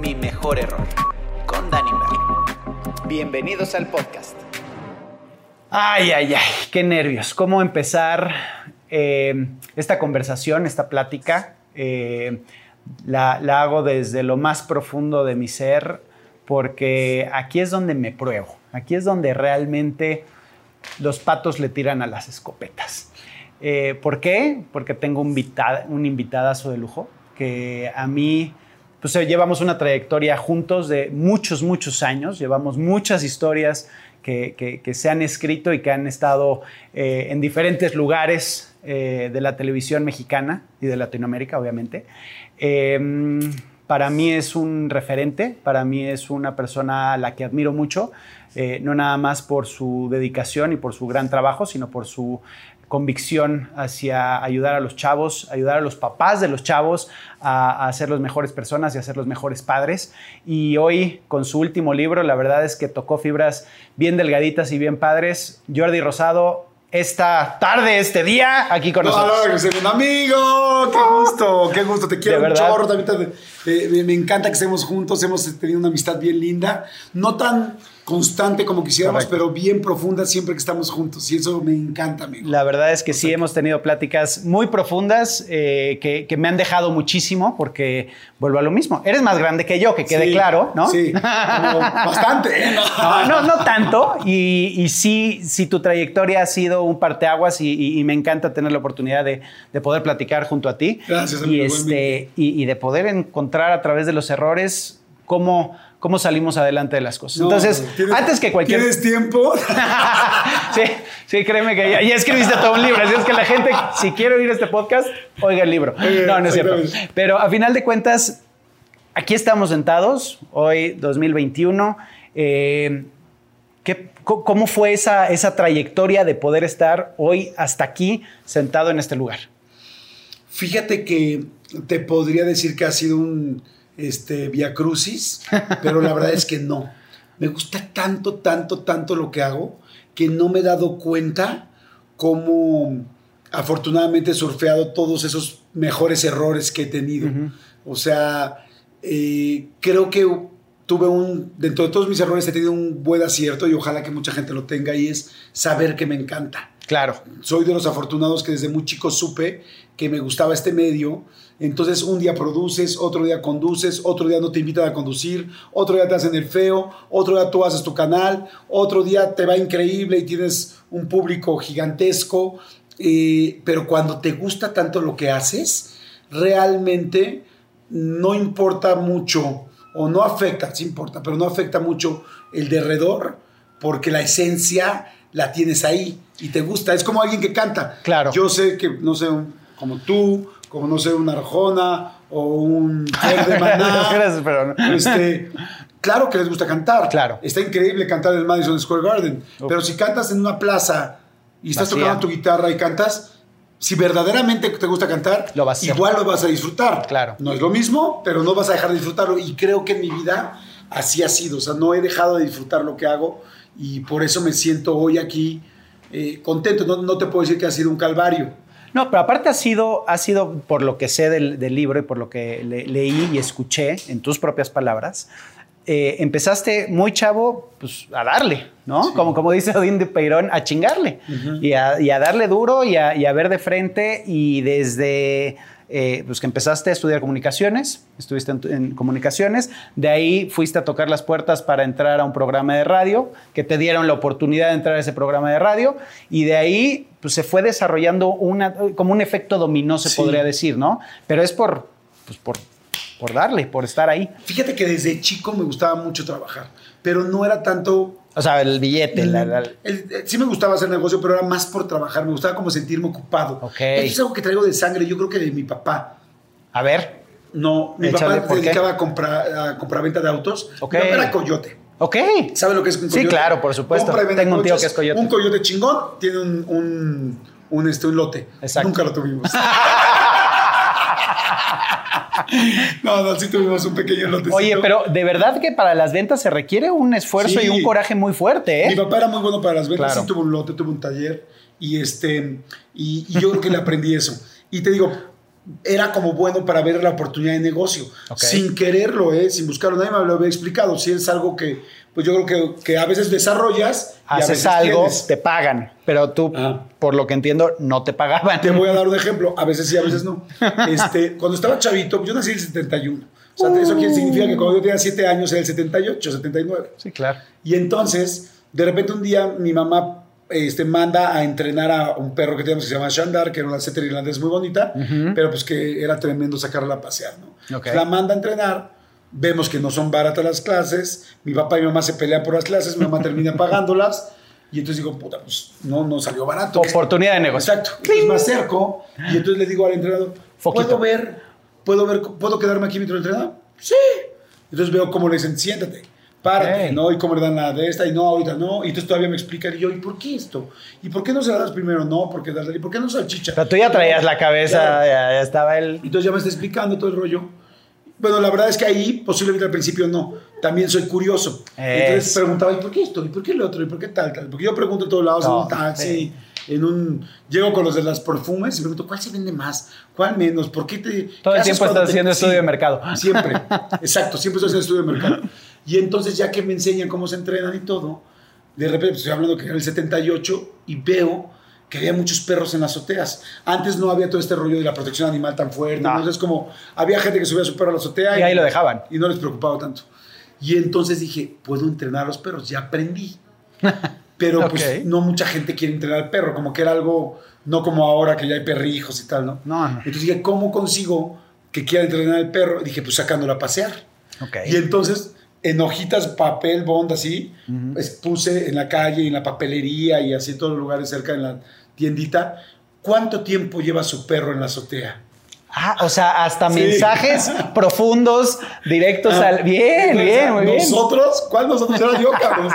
Mi mejor error con Danny. Bienvenidos al podcast. Ay, ay, ay, qué nervios. ¿Cómo empezar eh, esta conversación, esta plática? Eh, la, la hago desde lo más profundo de mi ser porque aquí es donde me pruebo. Aquí es donde realmente los patos le tiran a las escopetas. Eh, ¿Por qué? Porque tengo un, invitado, un invitadazo de lujo que a mí, pues llevamos una trayectoria juntos de muchos, muchos años, llevamos muchas historias que, se han escrito y que han estado eh, en diferentes lugares eh, de la televisión mexicana y de Latinoamérica, obviamente. Eh, para mí es un referente, para mí es una persona a la que admiro mucho, eh, no nada más por su dedicación y por su gran trabajo, sino por su convicción hacia ayudar a los chavos, ayudar a los papás de los chavos a, a, ser los mejores personas y a ser los mejores padres. Y hoy, con su último libro, la verdad es que tocó fibras bien delgaditas y bien padres. Jordi Rosado, esta tarde, este día, aquí con nosotros. Hola, que un amigo, qué gusto, qué gusto, te quiero un chorro, también te, me, me encanta que estemos juntos, hemos tenido una amistad bien linda, no tan constante como quisiéramos, Correcto. pero bien profunda siempre que estamos juntos y eso me encanta, amigo. La verdad es que sí hemos tenido pláticas muy profundas eh, que, que, me han dejado muchísimo porque vuelvo a lo mismo. Eres más grande que yo, que quede sí, claro, ¿no? Sí, bastante. ¿eh? No, no, no tanto. Y, y, sí, sí, tu trayectoria ha sido un parteaguas y, y, y me encanta tener la oportunidad de, de, poder platicar junto a ti. Gracias, amigo. Y, este, y de poder encontrar a través de los errores cómo cómo salimos adelante de las cosas. No, Entonces, antes que cualquier... ¿Tienes tiempo? sí, sí, créeme que ya, ya, escribiste todo un libro. Así es que la gente, si quiere oír este podcast, oiga el libro. No, no es cierto. Pero a final de cuentas, aquí estamos sentados, hoy 2021. Eh, ¿qué, ¿Cómo fue esa, esa trayectoria de poder estar hoy hasta aquí sentado en este lugar? Fíjate que te podría decir que ha sido un este, Via Crucis, pero la verdad es que no. Me gusta tanto, tanto, tanto lo que hago que no me he dado cuenta cómo afortunadamente he surfeado todos esos mejores errores que he tenido. Uh -huh. O sea, eh, creo que tuve un, dentro de todos mis errores he tenido un buen acierto y ojalá que mucha gente lo tenga y es saber que me encanta. Claro. Soy de los afortunados que desde muy chico supe que me gustaba este medio. Entonces un día produces, otro día conduces, otro día no te invitan a conducir, otro día te hacen el feo, otro día tú haces tu canal, otro día te va increíble y tienes un público gigantesco. Eh, pero cuando te gusta tanto lo que haces, realmente no importa mucho, o no afecta, sí importa, pero no afecta mucho el derredor, porque la esencia la tienes ahí y te gusta. Es como alguien que canta. Claro. Yo sé que, no sé, como tú, como no sé, un Arjona o un de Maná. Gracias, pero no. este, claro que les gusta cantar. Claro. Está increíble cantar en el Madison Square Garden. Uf. Pero si cantas en una plaza y estás Vacía. tocando tu guitarra y cantas, si verdaderamente te gusta cantar, lo vas igual lo vas a disfrutar. Claro. No es lo mismo, pero no vas a dejar de disfrutarlo. Y creo que en mi vida así ha sido. O sea, no he dejado de disfrutar lo que hago y por eso me siento hoy aquí eh, contento. No, no, te puedo decir que ha sido un calvario. No, pero aparte ha sido, ha sido por lo que sé del, del libro y por lo que le, leí y escuché en tus propias palabras, eh, empezaste muy chavo pues, a darle, ¿no? Sí. Como, como dice Odín de Peirón, a chingarle uh -huh. y, a, y, a, darle duro y a, y a ver de frente y desde eh, pues que empezaste a estudiar comunicaciones, estuviste en, en, comunicaciones, de ahí fuiste a tocar las puertas para entrar a un programa de radio, que te dieron la oportunidad de entrar a ese programa de radio, y de ahí pues, se fue desarrollando una, como un efecto dominó, se sí. podría decir, ¿no? Pero es por, pues, por, por darle, por estar ahí. Fíjate que desde chico me gustaba mucho trabajar, pero no era tanto o sea, el billete. La, la... El, el, sí me gustaba hacer negocio, pero era más por trabajar. Me gustaba como sentirme ocupado. Okay. Eso es algo que traigo de sangre, yo creo que de mi papá. A ver. No, mi Échale, papá se dedicaba a comprar a compraventa de autos. Okay. Mi papá era coyote. Ok. ¿Sabe lo que es un coyote? Sí, claro, por supuesto. Tengo un tío que es coyote. Un coyote chingón tiene un, un, un, este, un lote. Exacto. Nunca lo tuvimos. no, no, sí tuvimos un pequeño lotecito. Oye, pero de verdad que para las ventas se requiere un esfuerzo Sí. y un coraje muy fuerte, Mi ¿eh? papá era muy bueno para las ventas, Claro. sí tuvo un lote, tuvo un taller y este y, y yo creo que le aprendí eso. Y te digo, era como bueno para ver la oportunidad de negocio, sin quererlo, ¿eh? sin buscarlo. Nadie me lo había explicado. Si es algo que, pues yo creo que, que a veces desarrollas y a Haces veces algo, tienes. te pagan, pero tú, Ajá. por lo que entiendo, no te pagaban. Te voy a dar un ejemplo, a veces sí, a veces no. Este, cuando estaba chavito, yo nací en el 71. O sea, eso quiere significa que cuando yo tenía 7 años era el 78, 79. Sí, claro. Y entonces, de repente un día mi mamá este, manda a entrenar a un perro que teníamos que se llama Shandar, que era una setter irlandesa muy bonita, pero pues que era tremendo sacarla a pasear, ¿no? Ok. La manda a entrenar, vemos que no son baratas las clases, mi papá y mi mamá se pelean por las clases, mi mamá termina pagándolas, y entonces digo, puta, pues no, no salió barato. Oportunidad de negocio. Exacto. Entonces me acerco y entonces le digo al entrenador, Foquito. ¿puedo ver, puedo ver, puedo quedarme aquí mientras entreno? Sí. Entonces veo cómo le dicen, siéntate, párate, Ok. ¿no? Y cómo le dan la de esta y no, ahorita no. Y entonces todavía me explican y yo, ¿y por qué esto? ¿Y por qué no se la das primero? No, porque ¿y por qué no salchicha? Pero tú ya traías la cabeza, Claro. ya, ya estaba el... Entonces ya me está explicando todo el rollo. Bueno, la verdad es que ahí posiblemente al principio no. También soy curioso. Entonces Eso. preguntaba, ¿y por qué esto? ¿Y por qué lo otro? ¿Y por qué tal, tal? Porque yo pregunto en todos lados, en No, un taxi, sí. en un... Llego con los de las perfumes y pregunto, ¿cuál se vende más? ¿Cuál menos? ¿Por qué te...? Todo el tiempo estás haciendo estudio de mercado. Siempre. Exacto, siempre estoy haciendo estudio de mercado. Y entonces ya que me enseñan cómo se entrenan y todo, de repente pues, estoy hablando que era el 78 y veo que había muchos perros en las azoteas. Antes no había todo este rollo de la protección animal tan fuerte. No. Entonces como había gente que subía a su perro a la azotea Y ahí lo dejaban. y no les preocupaba tanto. Y entonces dije, puedo entrenar a los perros, ya aprendí. Pero pues no mucha gente quiere entrenar al perro, como que era algo, no como ahora que ya hay perrijos y tal, ¿no? No, no. Entonces dije, ¿cómo consigo que quiera entrenar al perro? Dije, pues sacándolo a pasear. Ok. Y entonces, en hojitas, papel, bond, así, pues, puse en la calle, en la papelería y así en todos los lugares cerca de la tiendita, ¿cuánto tiempo lleva su perro en la azotea? Ah, o sea, hasta Sí. mensajes profundos, directos Ah, al... Bien, entonces, bien, muy bien. ¿Nosotros? ¿Cuál nosotros? Era yo, cabrón.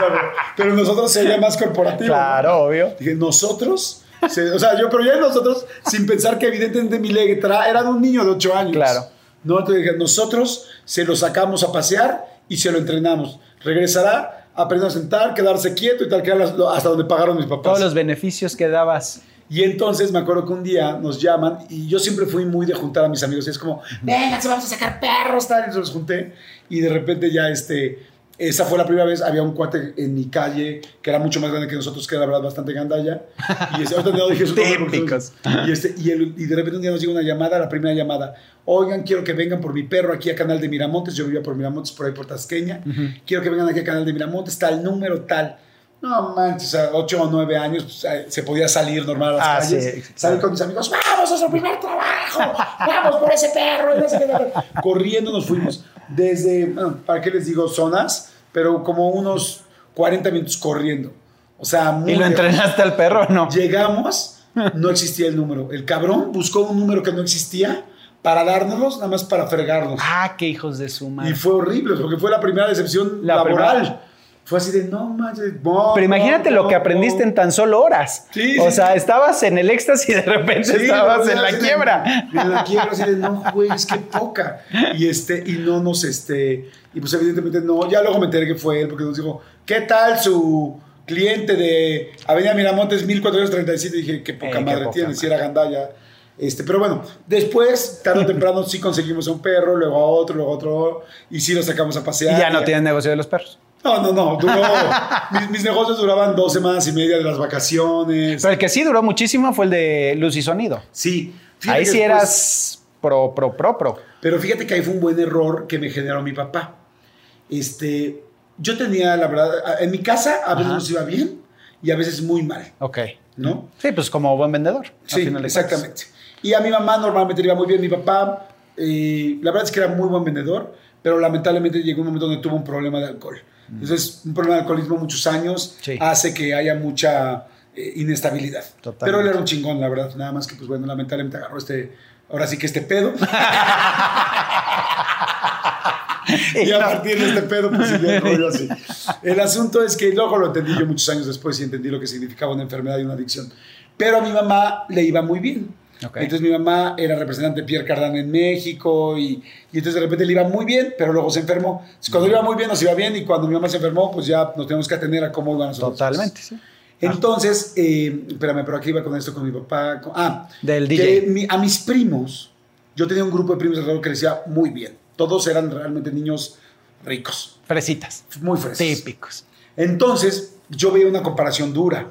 pero nosotros sería más corporativo. ¿no? Claro, obvio. Dije, nosotros. Se- o sea, yo, pero ya nosotros, sin pensar que evidentemente mi letra era de un niño de 8 años. Claro. No, entonces dije, nosotros se lo sacamos a pasear y se lo entrenamos. Regresará, aprender a sentar, quedarse quieto y tal, que hasta donde pagaron mis papás. Todos los beneficios que dabas. Y entonces me acuerdo que un día nos llaman y yo siempre fui muy de juntar a mis amigos y es como, venga, vamos a sacar perros, tal, y se los junté. Y de repente ya este, esa fue la primera vez, había un cuate en mi calle que era mucho más grande que nosotros, que era la verdad bastante gandalla. Y no dije Típicos. Y, este, y, el- y de repente un día nos llega una llamada, la primera llamada, oigan, quiero que vengan por mi perro aquí a Canal de Miramontes, yo vivía por Miramontes, por ahí por Tasqueña, quiero que vengan aquí a Canal de Miramontes, tal número, tal. No manches, a 8 o 9 años pues, eh, se podía salir normal a las Ah, calles, sí, salir con mis amigos, vamos a su primer trabajo, vamos por ese perro, y no sé qué. Corriendo nos fuimos desde, bueno, ¿para qué les digo zonas? Pero como unos 40 minutos corriendo. O sea, muy ¿Y lo entrenaste al perro no? Llegamos, no existía el número. El cabrón buscó un número que no existía para dárnoslos, nada más para fregarnos. Ah, qué hijos de su Y madre. fue horrible, porque fue la primera decepción La laboral. primera. Fue así de, no manches, no, Pero imagínate lo que aprendiste no". en tan solo horas. Sí, o sí, sea, sí. estabas en el éxtasis y de repente estabas no, en la quiebra. En la quiebra, así de, no, güey, es que poca. Y, este, y no nos, este, y pues evidentemente no, ya luego me enteré que fue él, porque nos dijo, ¿qué tal su cliente de Avenida Miramontes 1437? Y dije, qué poca Eh, qué madre poca tiene, si era gandalla. Este, pero bueno, después, tarde o temprano, sí conseguimos a un perro, luego a otro, luego a otro, y sí lo sacamos a Y pasear. ya no tienes negocio de los perros. No, no, no, duró, mis, mis negocios duraban dos semanas y media de las vacaciones. Pero el que sí duró muchísimo fue el de luz y sonido. Sí. Ahí sí después- eras pro, pro, pro, pro. Pero fíjate que ahí fue un buen error que me generó mi papá. Este, yo tenía, la verdad, en mi casa a veces Ajá. nos iba bien y a veces muy mal, Ok. ¿no? Sí, pues como buen vendedor. Sí, exactamente. Y a mi mamá normalmente le iba muy bien. Mi papá, eh, la verdad es que era muy buen vendedor, pero lamentablemente llegó un momento donde tuvo un problema de alcohol. Entonces, un problema de alcoholismo muchos años Sí. hace que haya mucha eh, inestabilidad. Totalmente. Pero él era un chingón, la verdad. Nada más que, pues bueno, lamentablemente agarró este, ahora sí que este pedo. y a partir de este pedo, pues el rollo así. El asunto es que luego lo entendí yo muchos años después y entendí lo que significaba una enfermedad y una adicción. Pero a mi mamá le iba muy bien. Entonces mi mamá era representante de Pierre Cardin en México y, y entonces de repente le iba muy bien, pero luego se enfermó. Entonces, cuando le iba muy bien nos iba bien y cuando mi mamá se enfermó, pues ya nos tenemos que atender a cómo iban nosotros. Totalmente, sí. Entonces, eh, espérame, pero aquí iba con esto con mi papá. con- ah, Del que DJ. mi- a mis primos, yo tenía un grupo de primos alrededor que crecía muy bien. Todos eran realmente niños ricos, Fresitas. muy frescos. Típicos. Entonces, yo veía una comparación dura.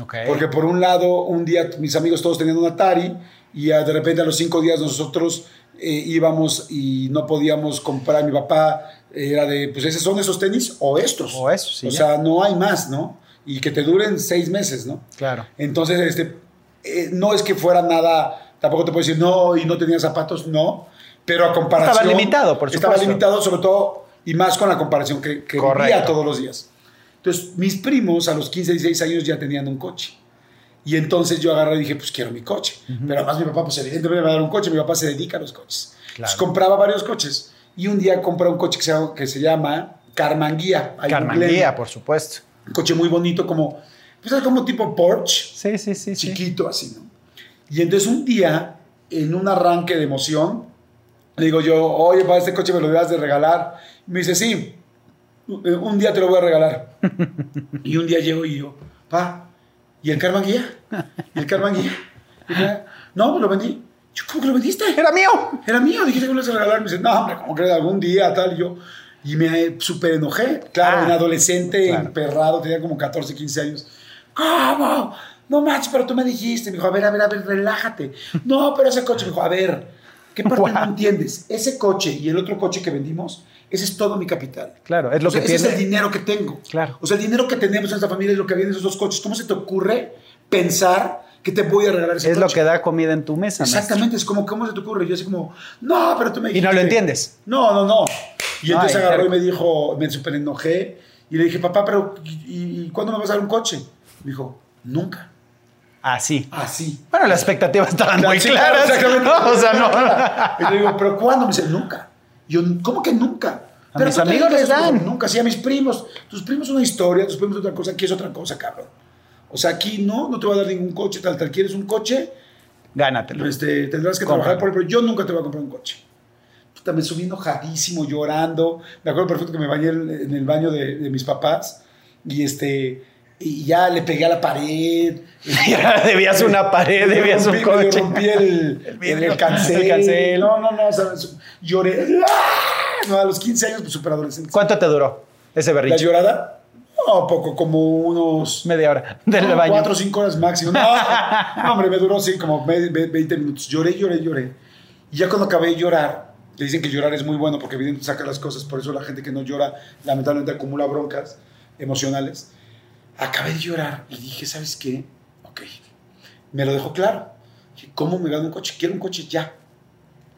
Ok. Porque por un lado, un día mis amigos todos tenían un Atari y ah, de repente a los cinco días nosotros eh, íbamos y no podíamos comprar. Mi papá era de, pues esos son esos tenis o estos. O esos, sí, O ya. sea, no hay más, ¿no? Y que te duren seis meses, ¿no? Claro. Entonces, este, eh, no es que fuera nada, tampoco te puedo decir, no, y no tenía zapatos, no, pero a comparación... Estaba limitado, por Estaba supuesto. limitado, sobre todo, y más con la comparación que, que vivía todos los días. Entonces, mis primos a los 15, 16 años ya tenían un coche. Y entonces yo agarré y dije, pues quiero mi coche. Pero además mi papá, pues evidentemente me va a dar un coche, mi papá se dedica a los coches. Entonces compraba varios coches. Y un día compré un coche que se llama, que se llama Carmanguía. ahí en Carman Glen. Guía, por supuesto. Un coche muy bonito, como, pues como tipo Porsche Sí, sí, sí. sí. chiquito así, ¿no? Y entonces un día, en un arranque de emoción, le digo yo, oye, para este coche me lo debas de regalar. Y me dice, sí, un día te lo voy a regalar. y un día llego y yo, pa, ¿y el Carman Guía? ¿Y el Carman Guía? Y me, no, pues lo vendí. Yo, ¿cómo que lo vendiste? ¡Era mío! Era mío, dijiste que lo ibas a regalar. Me dice, no, hombre, como que algún día, tal. Y yo, y me súper enojé. Claro, Ah, un adolescente claro. emperrado, tenía como 14, 15 años. ¿Cómo? No manches, pero tú me dijiste. Me dijo, a ver, a ver, a ver, relájate. No, pero ese coche, me dijo, a ver, ¿qué parte Guau. no entiendes? Ese coche y el otro coche que vendimos, ese es todo mi capital. Claro, es lo O sea, que ese es el dinero que tengo. Claro. O sea, el dinero que tenemos en esta familia es lo que viene de esos dos coches. ¿Cómo se te ocurre pensar que te voy a regalar ese Es coche? lo que da comida en tu mesa. maestro. Exactamente, es como, ¿cómo se te ocurre? Yo así como, no, pero tú me Y dijiste. no lo entiendes. No, no, no. Y entonces agarró y me dijo, me súper enojé. Y le dije, papá, pero ¿y, y- y cuándo me vas a dar un coche? Me dijo, nunca. Así. Así. Bueno, las expectativas estaban Claro, muy claro, exactamente. ¿no? O sea, no. Y le digo, ¿pero cuándo? Me dice, nunca. Yo, ¿cómo que nunca? A Pero mis amigos les dan. Nunca, sí, a mis primos. Tus primos una historia, tus primos otra cosa, aquí es otra cosa, cabrón. O sea, aquí no, no te voy a dar ningún coche, tal, tal. ¿Quieres un coche? Gánatelo. Este, tendrás que Cómpralo. trabajar por él, pero yo nunca te voy a comprar un coche. Puta, me subí enojadísimo, llorando. Me acuerdo perfecto que me bañé en en el baño de, de mis papás y este y ya le pegué a la pared. Ya debías una pared, debías un rompí- medio coche. rompí el, El el, el cancel. el cancel. No, no, no. o sea, lloré. ¡Ah! No, a los 15 años, pues súper adolescente. ¿Cuánto te duró ese ¿La berrinche? llorada? No, poco, como unos Media hora del no, baño. Cuatro o cinco horas máximo. No, no, hombre, me duró sí, como ve- ve- 20 minutos. Lloré, lloré, lloré. Y ya cuando acabé de llorar, te dicen que llorar es muy bueno porque evidentemente saca las cosas. Por eso la gente que no llora, lamentablemente acumula broncas emocionales. Acabé de llorar y dije, ¿sabes qué? Ok. Me lo dejó claro. ¿Cómo me gano un coche? Quiero un coche ya.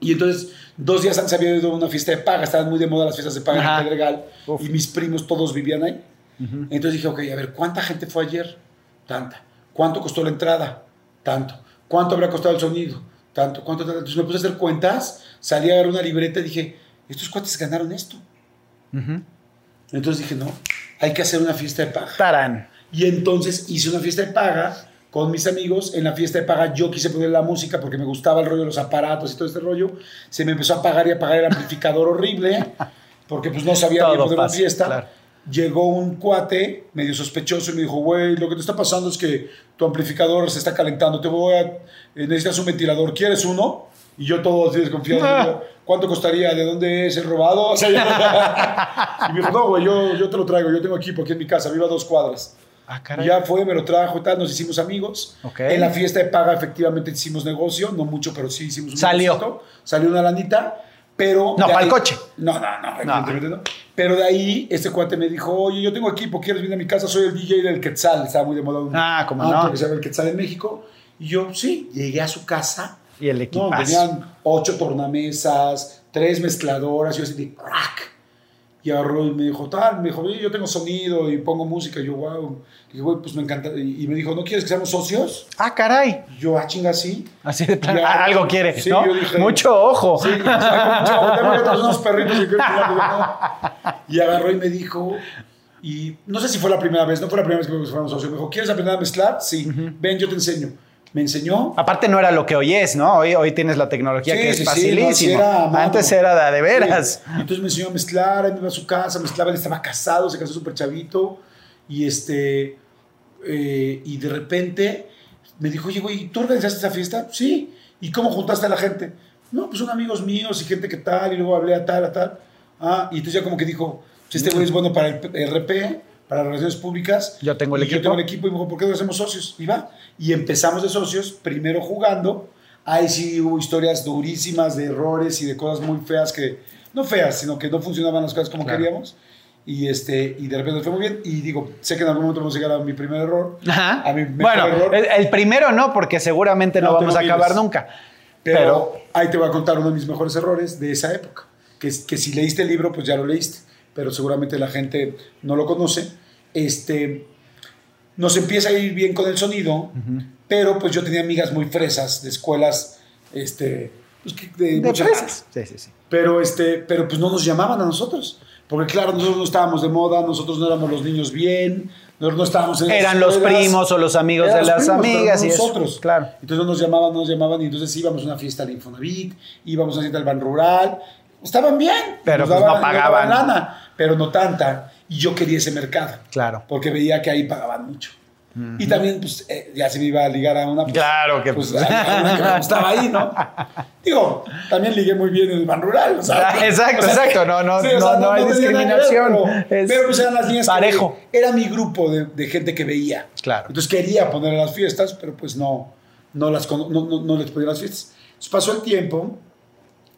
Y entonces, dos días antes había ido a una fiesta de paga. Estaban muy de moda las fiestas de paga Ajá. en Pedregal. Uf. Y mis primos todos vivían ahí. Entonces dije, ok, a ver, ¿cuánta gente fue ayer? Tanta. ¿Cuánto costó la entrada? Tanto. ¿Cuánto habrá costado el sonido? Tanto. ¿Cuánto? tanto? Entonces me puse a hacer cuentas, salí a agarrar una libreta y dije, estos cuates ganaron esto. Ujú. Entonces dije, no, hay que hacer una fiesta de paga. Tarán. Y entonces hice una fiesta de paga con mis amigos. En la fiesta de paga yo quise poner la música porque me gustaba el rollo de los aparatos y todo este rollo. Se me empezó a apagar y apagar el amplificador horrible porque pues no sabía Todo bien poner una fiesta. claro. Llegó un cuate medio sospechoso y me dijo, güey, lo que te está pasando es que tu amplificador se está calentando. Te voy a... eh, necesitas un ventilador. ¿Quieres uno? Y yo todo así desconfiado. ¿Cuánto costaría? ¿De dónde es el robado? O sea, y me dijo, no, güey, yo, yo te lo traigo. Yo tengo equipo aquí en mi casa. Vivo a dos cuadras. Ah, Y ya fue, me lo trajo y tal, nos hicimos amigos. Ok. En la fiesta de paga efectivamente hicimos negocio, no mucho, pero sí hicimos un Salió. negocito. Salió una lanita, pero... No, para el coche. No, no, no, evidentemente no. Pero de ahí este cuate me dijo, oye, yo tengo equipo, ¿quieres venir a mi casa? Soy el DJ del Quetzal, estaba muy de moda un Ah, antro no. que se llama el Quetzal en México. Y yo, sí, llegué a su casa. Y el No, equipazo. tenían ocho tornamesas, tres mezcladoras, yo así de crack. Y agarró y me dijo, tal, me dijo, "Oye, yo tengo sonido y pongo música. Y yo, wow. Y dije, güey, pues me encanta. Y me dijo, ¿no quieres que seamos socios? Ah, caray. Y yo, ah, chinga, sí. Así de plan, ah, algo quiere, Sí, ¿no? yo dije- Mucho ojo. Sí, unos perritos y, y agarró y me dijo, y no sé si fue la primera vez, no fue la primera vez que fuéramos socios, me dijo, ¿quieres aprender a mezclar? Sí, ven, yo te enseño. Me enseñó. Aparte no era lo que hoy es, ¿no? Hoy, hoy tienes la tecnología Sí, que es sí, facilísimo. sí era. Antes era de, de veras. Entonces me enseñó a mezclar, él me iba a su casa, mezclaba, él estaba casado, se casó súper chavito. Y este. eh, y de repente me dijo, oye, güey, ¿tú organizaste esa fiesta? Sí. ¿Y cómo juntaste a la gente? No, pues son amigos míos y gente que tal, y luego hablé a tal, a tal. Ah, y entonces ya como que dijo, este güey es bueno para el RP, para relaciones públicas. Yo tengo el y equipo. Yo tengo el equipo y me dijo, ¿por qué no hacemos socios? Y va. Y empezamos de socios, primero jugando. Ahí sí hubo historias durísimas de errores y de cosas muy feas que, no feas, sino que no funcionaban las cosas como Claro. queríamos. Y, este, y de repente fue muy bien. Y digo, sé que en algún momento vamos a llegar a mi primer error. Ajá. A mi mejor Bueno, error. el, el primero no, porque seguramente no, No, vamos a acabar nunca. Pero, Pero, ahí te voy a contar uno de mis mejores errores de esa época. Que, que si leíste el libro, pues ya lo leíste. Pero seguramente la gente no lo conoce. Este, nos empieza a ir bien con el sonido, pero pues yo tenía amigas muy fresas de escuelas este, pues, que- de, fresas. Sí, sí, sí. pero, este, pero pues no nos llamaban a nosotros. Porque claro, nosotros no estábamos de moda, nosotros no éramos los niños bien, nosotros no estábamos en Eran los escuelas. primos o los amigos de los las primos, amigas no y eso. nosotros. Claro. Entonces no nos llamaban, no nos llamaban y entonces íbamos a una fiesta al Infonavit, íbamos a una fiesta al Ban Rural. Estaban bien, Pero, nos pues, no daban- nos daban pagaban. lana, pero no tanta. Y yo quería ese mercado, Claro. porque veía que ahí pagaban mucho. Y también, pues, eh, ya se me iba a ligar a una. pues, Claro que- Pues, a- a una que me gustaba ahí, ¿no? Digo, también ligué muy bien en el Ban Rural. o sea, Ah, exacto, o sea, exacto, no, no, sí, o sea, no, no hay que ver, discriminación, pero, es pero, pues eran las líneas que- parejo. era mi grupo de, de gente que veía. Claro. Entonces quería poner las fiestas, pero pues no, no, las, no, no, no les ponía las fiestas. Entonces pasó el tiempo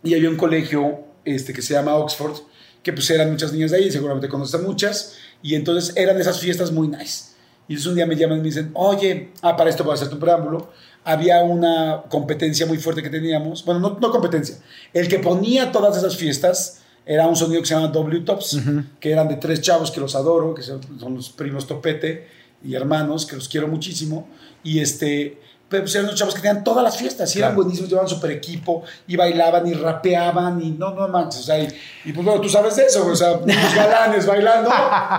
y había un colegio este, que se llama Oxford, que pues eran muchas niñas de ahí, seguramente conoces a muchas, y entonces eran esas fiestas muy nice. Y entonces un día me llaman y me dicen, oye, ah, para esto voy a hacerte un preámbulo. Había una competencia muy fuerte que teníamos, bueno, no, no competencia, el que ponía todas esas fiestas era un sonido que se llama W Tops, que eran de tres chavos que los adoro, que son los primos Topete y hermanos, que los quiero muchísimo. Y este, pero pues eran unos chavos que tenían todas las fiestas, y eran Claro. buenísimos, llevaban super equipo, y bailaban, y rapeaban, y no, no manches, o sea, y, y pues bueno, tú sabes de eso, o sea, unos galanes bailando.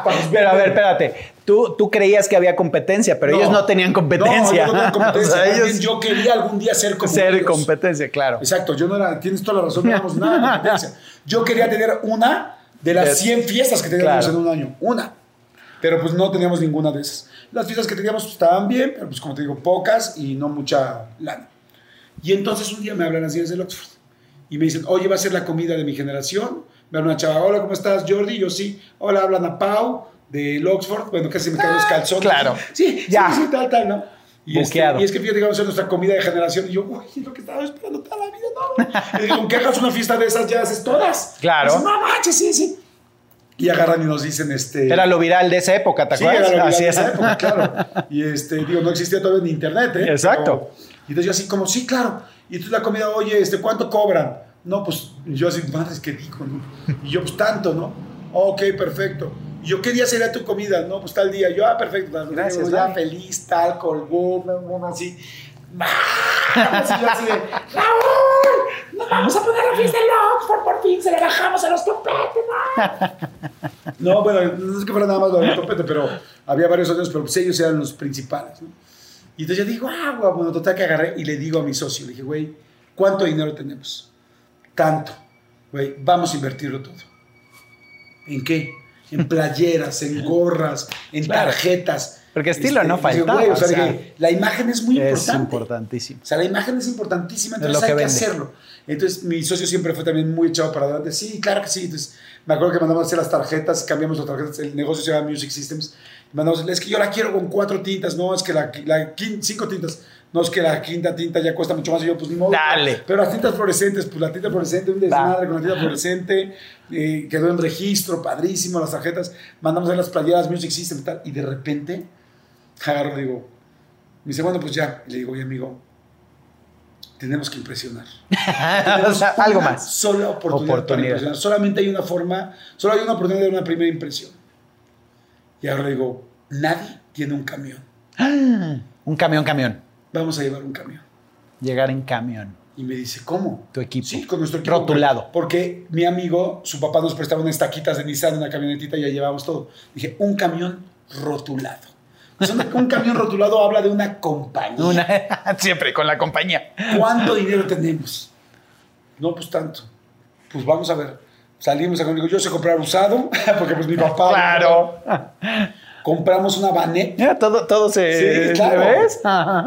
pues, Pero a ver, espérate. Tú, tú creías que había competencia, pero ellos no tenían competencia. No, yo no tenía competencia. O sea, ellos yo quería algún día ser como ser competencia, claro. Exacto, yo no era, tienes toda la razón, no éramos nada de competencia. Yo quería tener una de las Es- 100 fiestas que teníamos claro. en un año, una. Pero pues no teníamos ninguna de esas. Las fiestas que teníamos pues, estaban bien, pero pues como te digo, pocas y no mucha lana. Y entonces un día me hablan las niñas del Oxford y me dicen, oye, va a ser la comida de mi generación. Me habla una chava, hola, ¿cómo estás, Jordi? Y yo sí. Hola, hablan a Pau del Oxford. Bueno, casi me caen los calzones. claro. Sí, Ya. sí, sí, tal, tal, ¿no? Y, este, y es que fíjate que vamos a hacer nuestra comida de generación. Y yo, uy, es lo que estaba esperando toda la vida, no. Y digo, que hagas una fiesta de esas, ya haces todas. Claro. Y dicen, no manches, sí, sí. Y agarran y nos dicen, este. Era lo viral de esa época, ¿te Sí, acuerdas? era lo viral es. de esa época, claro. Y este, digo, no existía todavía ni internet, ¿eh? Exacto. Pero- y entonces yo así como, sí, claro. Y entonces la comida, oye, este, ¿cuánto cobran? No, pues yo así, madres, ¿qué digo? no? Y yo, pues tanto, ¿no? Ok, perfecto. Y yo, ¿qué día sería tu comida? No, pues tal día. Yo, ah, perfecto. tal. Gracias, Yo, ya Dani. feliz, tal, colgó, así. Así yo así de, Raúl, nos vamos a poner la fiesta en Oxford, por fin, se le bajamos a los topetes, ¿no? No, bueno, no es que fuera nada más lo del topete, pero había varios otros, pero pues ellos eran los principales, ¿no? Y entonces yo digo, ah, güey, bueno, total que agarré y le digo a mi socio, le dije, güey, ¿cuánto dinero tenemos? Tanto. Güey, vamos a invertirlo todo. ¿En qué? En playeras, en gorras, en Claro. tarjetas. Porque estilo no dije, faltaba, güey, o sea, o sea, dije, la imagen es muy Es importante. importantísimo. O sea, la imagen es importantísima, Es entonces lo hay que hacerlo. Entonces, mi socio siempre fue también muy echado para adelante. Sí, claro que sí. Entonces, me acuerdo que mandamos a hacer las tarjetas, cambiamos las tarjetas, el negocio se llama Music Systems. Mandamos, es que yo la quiero con cuatro tintas, no, es que la, la cinco tintas, no, es que la quinta tinta ya cuesta mucho más. Y yo, pues ni modo. Dale. Pero las tintas fluorescentes, pues la tinta fluorescente, un desmadre con la tinta fluorescente, eh, quedó en registro, padrísimo, las tarjetas. Mandamos a hacer las playeras Music System y tal. Y de repente, agarro digo, me dice, bueno, pues ya. Y le digo, oye, amigo, tenemos que impresionar. O sea, algo más. Sola oportunidad, para Oportunidad. impresionar. Solamente hay una forma, solo hay una oportunidad de una primera impresión. Y ahora digo, nadie tiene un camión. Un camión, camión. Vamos a llevar un camión. Llegar en camión. Y me dice, ¿cómo? Tu equipo. Sí, con nuestro equipo. Rotulado. Porque mi amigo, su papá nos prestaba unas taquitas de Nissan, una camionetita y ya llevábamos todo. Dije, un camión rotulado. Un, un camión rotulado habla de una compañía. Una- siempre con la compañía. ¿Cuánto dinero tenemos? No, pues tanto. Pues vamos a ver. Salimos a digo, yo sé comprar usado, porque pues mi papá. Claro. Compramos una banet. Ya, todo, todo se. Sí, claro. ¿Ves?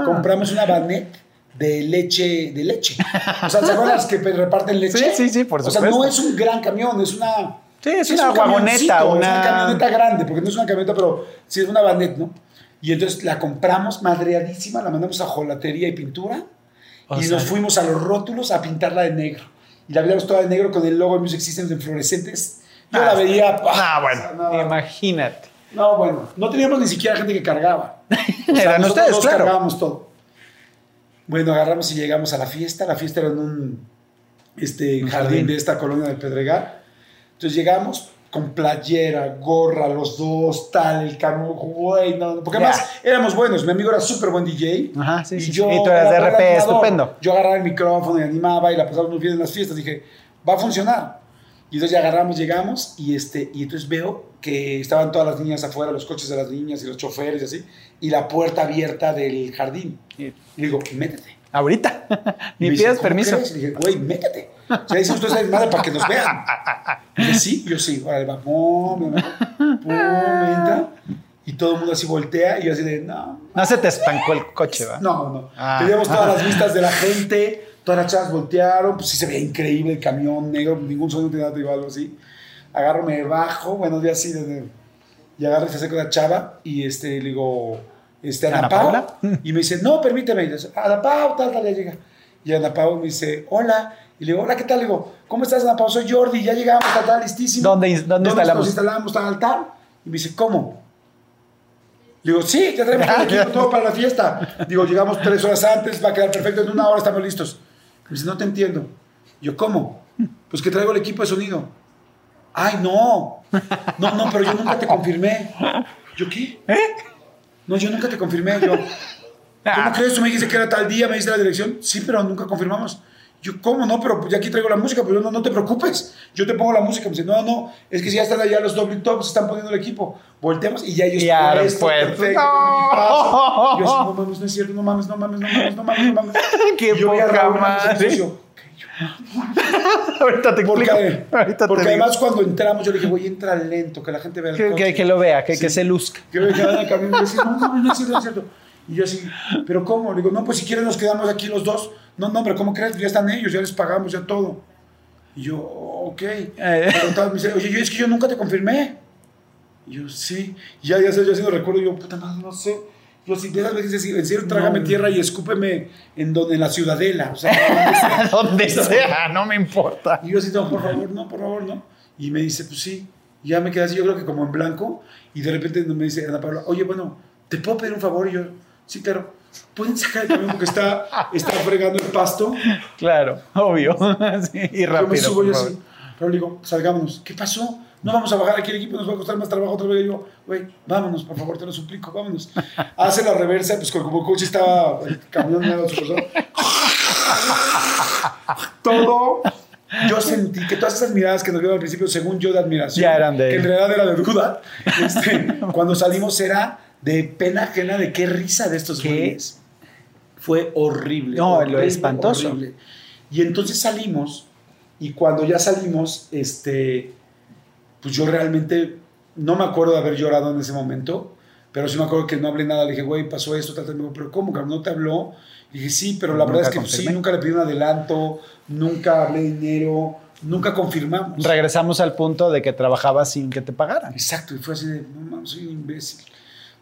Compramos una banet de leche, de leche. O sea, ¿se acuerdan las que reparten leche? Sí, sí, sí, por O sea, no supuesto. es un gran camión, es una... Sí, es una un vagoneta, una- Es una camioneta grande, porque no es una camioneta, pero sí es una banet, ¿no? Y entonces la compramos madreadísima, la mandamos a jolatería y pintura, O y sea- nos fuimos a los rótulos a pintarla de negro. Y la veíamos toda de negro con el logo de Music Systems en fluorescentes. Yo Ah, la veía... Ah, bueno, no, imagínate. no, bueno, no teníamos ni siquiera gente que cargaba. O sea, Eran nosotros ustedes, claro. cargábamos todo. Bueno, agarramos y llegamos a la fiesta. La fiesta era en un este, Un jardín, jardín. de esta colonia de Pedregal. Entonces llegamos con playera, gorra, los dos, tal, el camión, güey, no, porque Ya. además éramos buenos. Mi amigo era súper buen DJ. Ajá, sí, y sí, sí. yo Y tú eras era de RP, estupendo. Yo agarraba el micrófono y animaba y la pasaba muy bien en las fiestas. Dije, va a funcionar. Y entonces ya agarramos, llegamos y, este, y entonces veo que estaban todas las niñas afuera, los coches de las niñas y los choferes y así, y la puerta abierta del jardín. Y- le digo, métete. Ahorita. Ni pidas "¿Cómo permiso. crees?" Y le dije, güey, métete. O sea, dicen ustedes madre para que nos vean. Y dice, sí, yo sí. Órale, va, pum, pum, pum, entra. Y todo el mundo así voltea y yo así de, no, No se te espancó el coche, ¿va? no, no. Ah. Teníamos todas las vistas de la gente, todas las chavas voltearon, pues sí se veía increíble el camión negro, ningún sonido tenía nada algo así. Agarro, me bajo, bueno, ya así, desde, y agarro y se acerca una chava y este, le digo, este, Ana, ¿Ana Pau, Paula? y me dice, no, permíteme, y dice, Ana Pau, tal, tal, ya llega. Y Ana Pau me dice, hola, y le digo, hola, ¿qué tal? Le digo, ¿cómo estás, Ana Pau? Soy Jordi, ya llegamos, tal, tal, listísimo. ¿Dónde- dónde instalamos? Nos instalamos, tal, tal. Y me dice, ¿cómo? Le digo, sí, ya traemos todo el equipo, todo para la fiesta. Digo, llegamos tres horas antes, va a quedar perfecto, en una hora estamos listos. Me dice, no te entiendo. Yo, ¿cómo? Pues que traigo el equipo de sonido. Ay, no. No, no, pero yo nunca te confirmé. ¿Yo qué? No, yo nunca te confirmé. Yo, ¿cómo crees? Tú me dijiste que era tal día, me diste la dirección. Sí, pero nunca confirmamos. Yo, ¿cómo no? Pero ya aquí traigo la música, pero no, no te preocupes. Yo te pongo la música. Me dice, no, no, es que si ya están allá los doble tops, están poniendo el equipo. Volteamos y ya ellos Ya, puestos, pues, perfecto, no. Yo así, no mames, no es cierto, no mames, no mames, no mames, no mames, no mames. Qué yo a poca Raúl madre. yo, Ahorita te Porque, explico. Ahorita porque te digo. además cuando entramos yo le dije, güey, entra lento, que la gente vea el Que, coche. que- que lo vea, que, Sí. que se luzca. Que vea que van al camino y decir, no, no, no es cierto, no es cierto. Y yo así, ¿pero cómo? Le digo, no, pues si quieren nos quedamos aquí los dos. No, no, pero ¿cómo crees? Ya están ellos, ya les pagamos, ya todo. Y yo, ok. Pero tal, me dice, oye, yo, es que yo nunca te confirmé. Y yo, sí. Y ya, ya sé, yo haciendo recuerdo, yo, puta madre, no sé. Yo, si de esas veces, en serio, trágame No. tierra y escúpeme en, donde, en la ciudadela. O sea, donde sea. Donde sea, no me importa. Y yo así, no, por favor, no, por favor, no. Y me dice, pues sí. Y ya me quedé así, yo creo que como en blanco. Y de repente me dice Ana Paula, oye, bueno, ¿te puedo pedir un favor? Y yo, sí, claro. ¿Pueden sacar el camión porque está, está fregando el pasto? Claro, obvio. Sí, y yo me rápido. subo yo así. Pero le digo, salgámonos. ¿Qué pasó? No vamos a bajar aquí el equipo, nos va a costar más trabajo otra vez. Y yo, güey, vámonos, por favor, te lo suplico, vámonos. Hace la reversa, pues como coche estaba, el camión me su persona. Todo. Yo sentí que todas esas miradas que nos vieron al principio, según yo, de admiración, Ya eran de- que en realidad era de duda, este, cuando salimos era de pena ajena de qué risa de estos ¿Qué? güeyes. Fue horrible. No, lo espantoso. horrible. Y entonces salimos, y cuando ya salimos, este, pues yo realmente no me acuerdo de haber llorado en ese momento, pero sí me acuerdo que no hablé nada. Le dije, güey, pasó esto, tal, tal. Pero ¿cómo, cabrón? ¿No te habló? Y dije, sí, pero la verdad es que pues, sí, nunca le pedí un adelanto, nunca hablé dinero, nunca confirmamos. Regresamos al punto de que trabajabas sin que te pagaran. Exacto, y fue así de, no mames, soy un imbécil.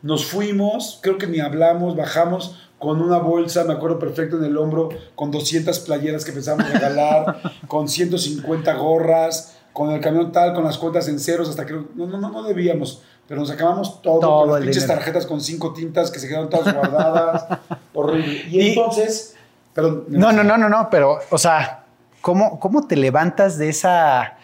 Nos fuimos, creo que ni hablamos, bajamos con una bolsa, me acuerdo perfecto, en el hombro, con 200 playeras que pensábamos regalar, con 150 gorras, con el camión tal, con las cuentas en ceros, hasta que no, no, no, no debíamos, pero nos acabamos todo, Todo con las pinches dinero. tarjetas con cinco tintas que se quedaron todas guardadas, horrible. Y, Y- entonces, perdón, No, no, no, no, no, pero, o sea, ¿cómo, cómo te levantas de esa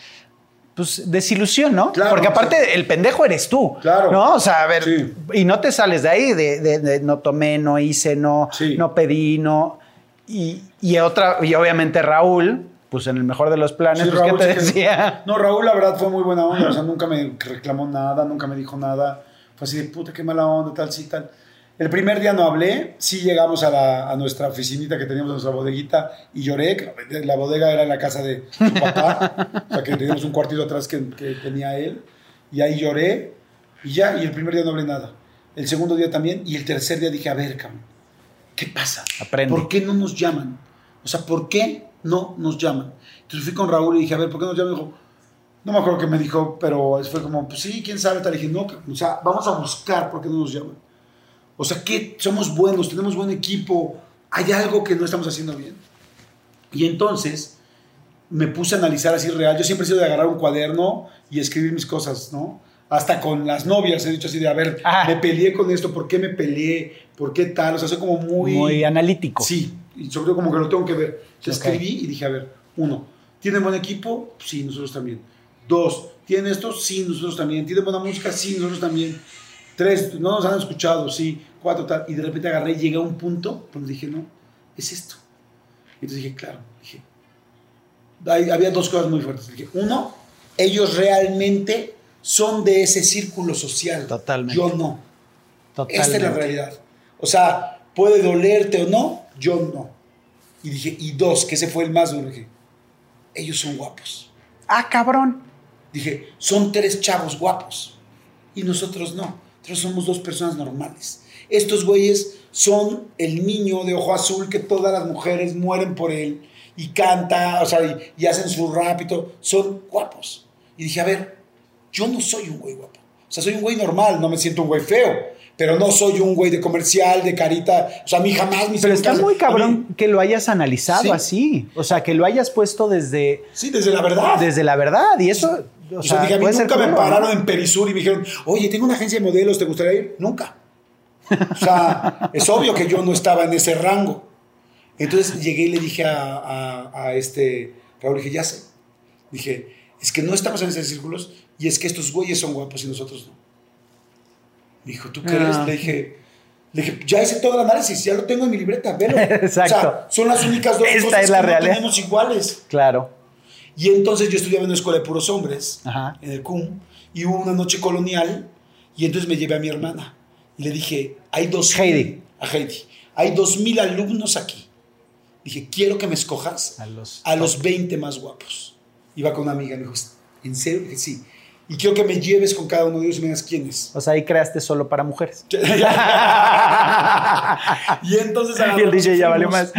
pues, desilusión, no? Claro, Porque o sea- aparte el pendejo eres tú. Claro. ¿No? O sea, a ver, Sí. y no te sales de ahí, de, de- de no tomé, no hice, no, Sí. no pedí, no. Y, y otra, y obviamente Raúl, pues en el mejor de los planes, Sí, pues, Raúl ¿qué te que- decía? No, Raúl, la verdad, fue muy buena onda. O sea, nunca me reclamó nada, nunca me dijo nada. Fue así de puta, qué mala onda, tal, sí, tal. El primer día no hablé, sí llegamos a, la- a nuestra oficinita que teníamos, a nuestra bodeguita, y lloré. La, bodega era en la casa de su papá, o sea que teníamos un cuartito atrás que, que tenía él, y ahí lloré, y ya, y el primer día no hablé nada. El segundo día también, y el tercer día dije, a ver, cabrón, ¿qué pasa? Aprende. ¿Por qué no nos llaman? O sea, ¿por qué no nos llaman? Entonces fui con Raúl y dije, a ver, ¿por qué no nos llaman? Y dijo, no me acuerdo qué me dijo, pero fue como, pues sí, quién sabe. Tal. Dije, no, o sea, vamos a buscar por qué no nos llaman. O sea, que somos buenos, tenemos buen equipo, hay algo que no estamos haciendo bien. Y entonces me puse a analizar así real. Yo siempre he sido de agarrar un cuaderno y escribir mis cosas, ¿no? Hasta con las novias he dicho así de, a ver, Ah. me peleé con esto, ¿por qué me peleé? ¿Por qué tal? O sea, soy como muy... Muy analítico. Sí, y sobre todo como que lo tengo que ver. Yo Ok. escribí y dije, a ver, uno, ¿tienen buen equipo? Sí, nosotros también. Dos, ¿tienen esto? Sí, nosotros también. ¿Tienen buena música? Sí, nosotros también. Tres, no nos han escuchado, sí. Cuatro, tal. Y de repente agarré y llegué a un punto donde dije, no, es esto. Y entonces dije, claro, dije, hay- había dos cosas muy fuertes. Dije, uno, ellos realmente son de ese círculo social. Totalmente. Yo no. Totalmente. Esta es la realidad. O sea, puede dolerte o no, yo no. Y dije, y dos, que ese fue el más duro, dije, ellos son guapos. Ah, cabrón. Dije, son tres chavos guapos. Y nosotros no. Nosotros somos dos personas normales. Estos güeyes son el niño de ojo azul que todas las mujeres mueren por él y canta, o sea, y, y hacen su rap y todo. Son guapos. Y dije, a ver, yo no soy un güey guapo. O sea, soy un güey normal, no me siento un güey feo. Pero no soy un güey de comercial, de carita. O sea, a mí jamás me Pero está caso. muy cabrón que lo hayas analizado Sí. así. O sea, que lo hayas puesto desde, Sí, desde la verdad. desde la verdad. Y eso, o sea, dije, a mí nunca me pararon en Perisur y me dijeron, oye, tengo una agencia de modelos, ¿te gustaría ir? Nunca. O sea, es obvio que yo no estaba en ese rango. Entonces llegué y le dije a, a- a este Raúl, dije, ya sé. Dije, es que no estamos en esos círculos y es que estos güeyes son guapos y nosotros no. Dijo, ¿tú crees? Ah. Le dije, le dije, ya hice todo el análisis, ya lo tengo en mi libreta, velo. Exacto. O sea, son las únicas dos Esta cosas es la que no tenemos iguales. Claro. Y entonces yo estudiaba en una escuela de puros hombres, Ajá. en el CUM, y hubo una noche colonial, y entonces me llevé a mi hermana. Y le dije, hay dos... Heidi. A Heidi. Hay dos mil alumnos aquí. Dije, quiero que me escojas A los- a los 20 más guapos. Iba con una amiga, me dijo, ¿en serio? Dije, sí. Y quiero que me lleves con cada uno de ellos y me digas quiénes. O sea, ahí creaste solo para mujeres. y entonces... y el DJ ya fuimos. más.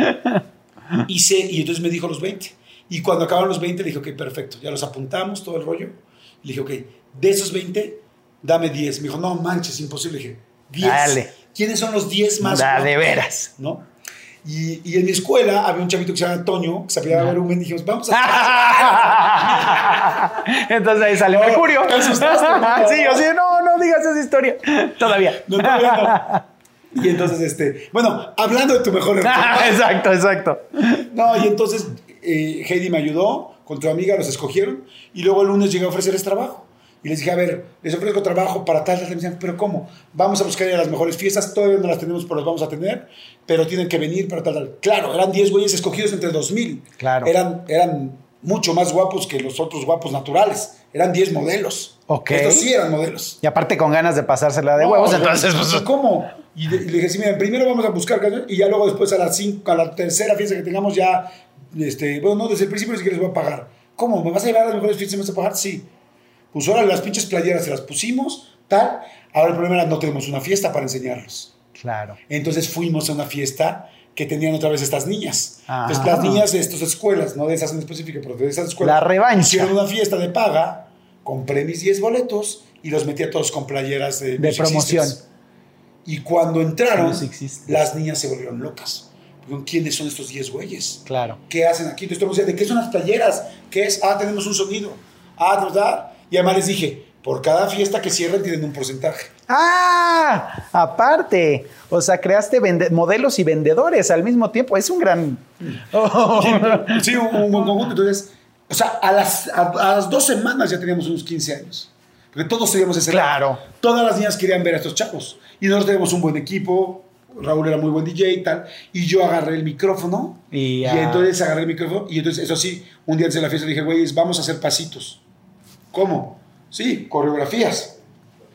Hice, y entonces me dijo los 20. Y cuando acabaron los 20, le dije, ok, perfecto, ya los apuntamos, todo el rollo. Le dije, ok, de esos 20, dame 10. Me dijo, no manches, imposible. Le dije, 10. Dale. ¿Quiénes son los 10 más Da, de guapos?" veras. ¿No? Y, y en mi escuela había un chavito que se llama Antonio, que se apellidaba Berumen, y dijimos, vamos a... Entonces ahí sale No, Mercurio. te asustaste, ¿no? sí, o sea, no, no digas esa historia. Todavía. No, todavía no. Y entonces, este, bueno, hablando de tu mejor error. exacto, exacto. No, y entonces eh, Heidi me ayudó con tu amiga, los escogieron y luego el lunes llegué a ofrecerles trabajo. Y les dije, a ver, les ofrezco trabajo para tal, tal, tal. Me decían, pero ¿cómo? Vamos a buscar las mejores fiestas, todavía no las tenemos, pero las vamos a tener, pero tienen que venir para tal, tal. Claro, eran 10 güeyes escogidos entre 2000. Claro. Eran, eran mucho más guapos que los otros guapos naturales. Eran 10 modelos. Ok. Estos sí eran modelos. Y aparte con ganas de pasársela de No, huevos, entonces pues, ¿Cómo? Y, de- y le dije, sí, mira, primero vamos a buscar y ya luego después a las cinco, a la tercera fiesta que tengamos ya, este, bueno, no, desde el principio ni siquiera les voy a pagar. ¿Cómo? ¿Me vas a llevar a las mejores fiestas y me vas a pagar? Sí. Pues ahora las pinches playeras se las pusimos, tal. Ahora el problema era no tenemos una fiesta para enseñarlos. Claro. Entonces fuimos a una fiesta que tenían otra vez estas niñas. Ajá. Entonces las niñas de estas escuelas, no de esas en específico, pero de esas escuelas. La revancha. Hicieron una fiesta de paga, compré mis 10 boletos y los metí a todos con playeras de, De promoción. Y cuando entraron, las niñas se volvieron locas. ¿Quiénes son estos 10 güeyes? Claro. ¿Qué hacen aquí? Entonces, todos ¿de qué son las playeras? ¿Qué es? Ah, tenemos un sonido. Ah, ¿verdad? Y además les dije, por cada fiesta que cierren tienen un porcentaje. Ah, aparte. O sea, creaste modelos y vendedores al mismo tiempo. Es un gran. Sí, un, un buen conjunto. Entonces, o sea, a las, a, a las dos semanas ya teníamos unos 15 años. Porque todos teníamos ese Claro. lado. Todas las niñas querían ver a estos chavos. Y nosotros teníamos un buen equipo. Raúl era muy buen DJ y tal. Y yo agarré el micrófono. Y, Y, entonces agarré el micrófono. Y entonces, eso sí, un día antes de la fiesta le dije, güeyes, vamos a hacer pasitos. ¿Cómo? Sí, coreografías.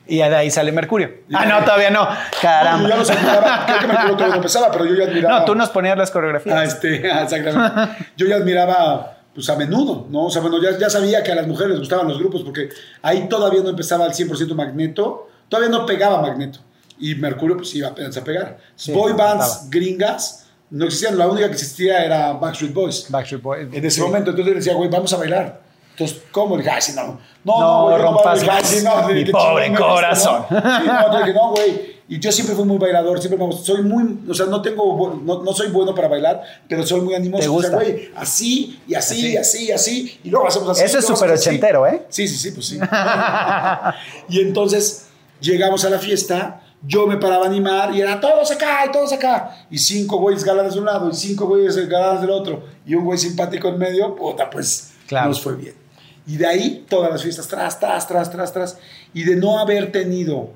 Y de ahí sale Mercurio. Ah, no, todavía no. Caramba. Yo ya los admiraba, creo que Mercurio todavía no empezaba, pero yo ya admiraba. No, tú nos ponías las coreografías. Ah, este, exactamente. Yo ya admiraba pues a menudo, ¿no? O sea, bueno, ya, ya sabía que a las mujeres les gustaban los grupos porque ahí todavía no empezaba al 100% Magneto, todavía no pegaba Magneto. Y Mercurio pues iba apenas a pegar. Sí, Boy bands estaba. gringas no existían, la única que existía era Backstreet Boys. Backstreet Boys. En ese Sí. momento, entonces le decía, güey, vamos a bailar. Entonces, ¿cómo? Le dije, ay, sí, no. No, No, yo rompas bailo". Ay, sí, no, mi pobre me corazón. gusta, ¿no? Sí, no, dije, no, güey. Y yo siempre fui muy bailador, siempre me gustó. Soy muy, o sea, no tengo, no, no soy bueno para bailar, pero soy muy animoso. ¿Te O sea, gusta? güey, así, y así, y así, y así. Y luego hacemos así. Eso es súper hacemos así. ochentero, ¿eh? Sí, sí, sí, pues sí. y entonces llegamos a la fiesta, yo me paraba a animar y era todos acá y todos acá. Y cinco güeyes galanes de un lado y cinco güeyes galanes del otro y un güey simpático en medio, puta, pues Claro. nos fue bien. Y de ahí todas las fiestas, tras, tras, tras, tras, tras. Y de no haber tenido,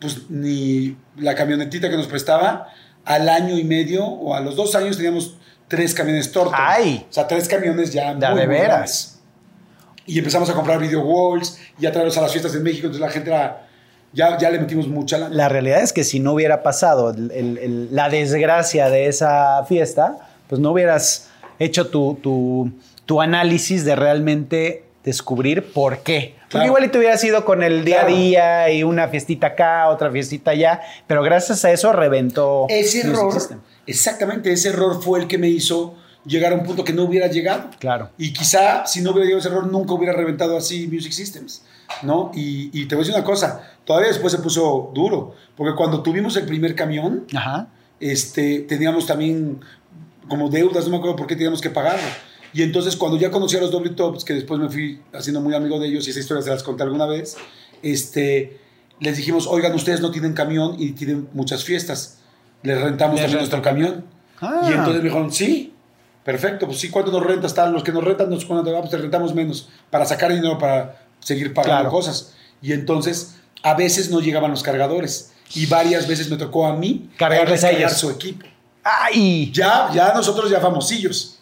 pues, ni la camionetita que nos prestaba, al año y medio o a los dos años teníamos tres camiones tortos. ¡Ay! O sea, tres camiones ya De muy, de veras. Y empezamos a comprar video walls y a traerlos a las fiestas de México. Entonces la gente era, ya, ya le metimos mucha. La realidad es que si no hubiera pasado el- el- el- la desgracia de esa fiesta, pues no hubieras hecho tu, tu- tu análisis de realmente descubrir por qué. Porque Claro. igual y te hubieras ido con el día Claro. a día y una fiestita acá, otra fiestita allá, pero gracias a eso reventó. Ese error, exactamente, ese error fue el que me hizo llegar a un punto que no hubiera llegado. Claro. Y quizá si no hubiera llegado ese error, nunca hubiera reventado así Music Systems, ¿no? Y, y te voy a decir una cosa, todavía después se puso duro, porque cuando tuvimos el primer camión, Ajá. este, teníamos también como deudas, no me acuerdo por qué teníamos que pagarlo. Y entonces cuando ya conocí a los Double Tops, que después me fui haciendo muy amigo de ellos y esa historia se las conté alguna vez, este, les dijimos, oigan, ustedes no tienen camión y tienen muchas fiestas, les rentamos Les también rento nuestro camión. Ah. Y entonces me dijeron, sí, perfecto, pues sí, ¿cuánto nos rentas? Tal, los que nos rentan nos cuánto, ah, pues te rentamos menos para sacar dinero para seguir pagando Claro. cosas. Y entonces a veces no llegaban los cargadores y varias veces me tocó a mí Cargarles a cargar ellos. su equipo. ¡Ay! Ya, ya nosotros ya famosillos.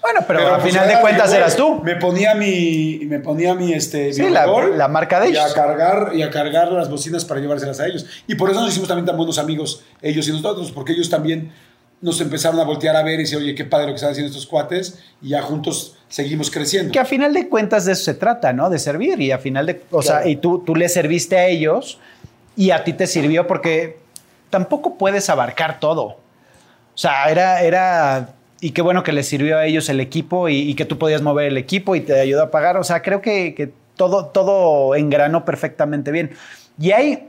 Bueno, pero, al pues, final de cuentas eras tú. Me ponía mi, me ponía mi, este, Sí, mi la- motor la marca de y a ellos. cargar y a cargar las bocinas para llevárselas a ellos. Y por eso nos hicimos también tan buenos amigos ellos y nosotros, porque ellos también nos empezaron a voltear a ver y decir, oye, qué padre lo que están haciendo estos cuates y ya juntos seguimos creciendo. Que a final de cuentas de eso se trata, ¿no? De servir. Y a final de. O Claro. sea, y tú, tú le serviste a ellos y a ti te sirvió porque tampoco puedes abarcar todo. O sea, era. era y qué bueno que les sirvió a ellos el equipo y, y que tú podías mover el equipo y te ayudó a pagar. O sea, creo que, que todo, todo engranó perfectamente bien. Y ahí,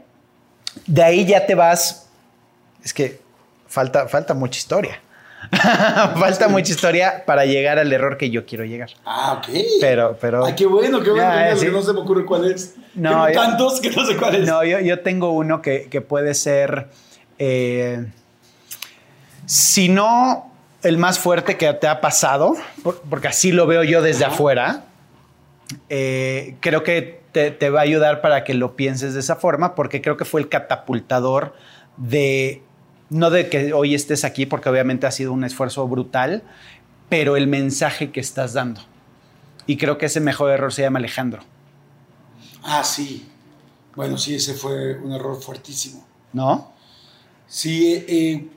de ahí ya te vas. Es que falta, falta mucha historia. falta mucha historia para llegar al error que yo quiero llegar. Ah, ok. Pero, pero. Ay, qué bueno, qué bueno. Ya, sí. que no se me ocurre cuál es. No, Tengo yo- tantos que no sé cuál es. No, yo, yo tengo uno que, que puede ser. eh, si no el más fuerte que te ha pasado, por- porque así lo veo yo desde Ajá. afuera, eh, creo que te, te va a ayudar para que lo pienses de esa forma, porque creo que fue el catapultador de. No de que hoy estés aquí, porque obviamente ha sido un esfuerzo brutal, pero el mensaje que estás dando. Y creo que ese mejor error se llama Alejandro, Ah, sí. Bueno, sí, ese fue un error fuertísimo. ¿no? Sí, eh, eh,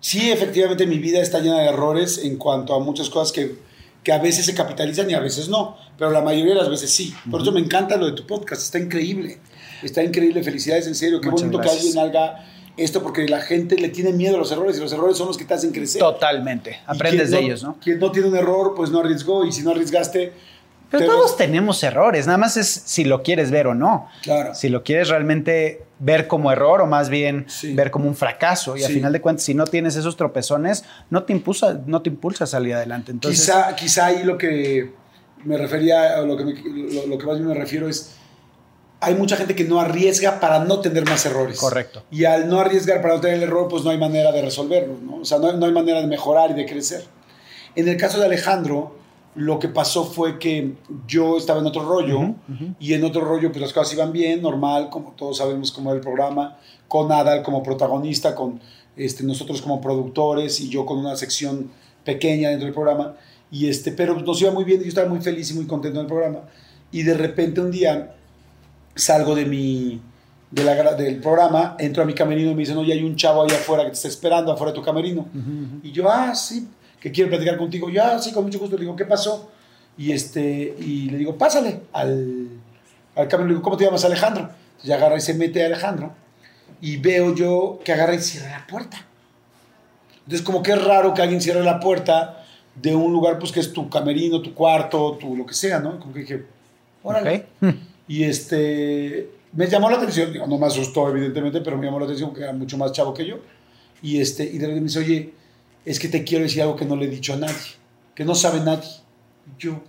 sí, efectivamente mi vida está llena de errores en cuanto a muchas cosas que, que a veces se capitalizan y a veces no, pero la mayoría de las veces sí. Por eso me encanta lo de tu podcast, está increíble. Está increíble, felicidades en serio. Qué Muchas bonito gracias. que alguien haga esto porque la gente le tiene miedo a los errores y los errores son los que te hacen crecer. Totalmente. Aprendes de no- ellos, ¿no? Quien no tiene un error, pues no arriesgó y si no arriesgaste... Pero te todos ves- tenemos errores, nada más es si lo quieres ver o no. Claro. Si lo quieres realmente ver como error o más bien Sí. ver como un fracaso. Y al Sí. final de cuentas, si no tienes esos tropezones, no te impulsa, no te impulsa a salir adelante. Entonces, quizá, quizá ahí lo que me refería, lo que, me- lo, lo que más bien me refiero es, hay mucha gente que no arriesga para no tener más errores. Correcto. Y al no arriesgar para no tener el error, pues no hay manera de resolverlo, ¿no? O sea, no, no hay manera de mejorar y de crecer. En el caso de Alejandro, lo que pasó fue que yo estaba en otro rollo Ujú, ujú. y en otro rollo pues las cosas iban bien, normal, como todos sabemos cómo era el programa, con Adal como protagonista, con este, nosotros como productores y yo con una sección pequeña dentro del programa, y este, pero nos iba muy bien yo estaba muy feliz y muy contento en el programa. Y de repente un día salgo de mi, de la del programa, entro a mi camerino y me dicen, oye, hay un chavo allá afuera que te está esperando, afuera de tu camerino. Y yo, ah, sí, que quiere platicar contigo. Yo, ah, sí, con mucho gusto. Le digo, ¿qué pasó? Y, este, y le digo, pásale al, al camerino. Le digo, ¿cómo te llamas, Alejandro? Entonces agarra y se mete a Alejandro. Y veo yo que agarra y cierra la puerta. Entonces, como que es raro que alguien cierre la puerta de un lugar, pues que es tu camerino, tu cuarto, tu lo que sea, ¿no? Como que dije, órale. Ok. Y este, me llamó la atención, digo, no me asustó evidentemente, pero me llamó la atención porque era mucho más chavo que yo. Y, este, y de repente me dice, oye, es que te quiero decir algo que no le he dicho a nadie, que no sabe nadie. Yo,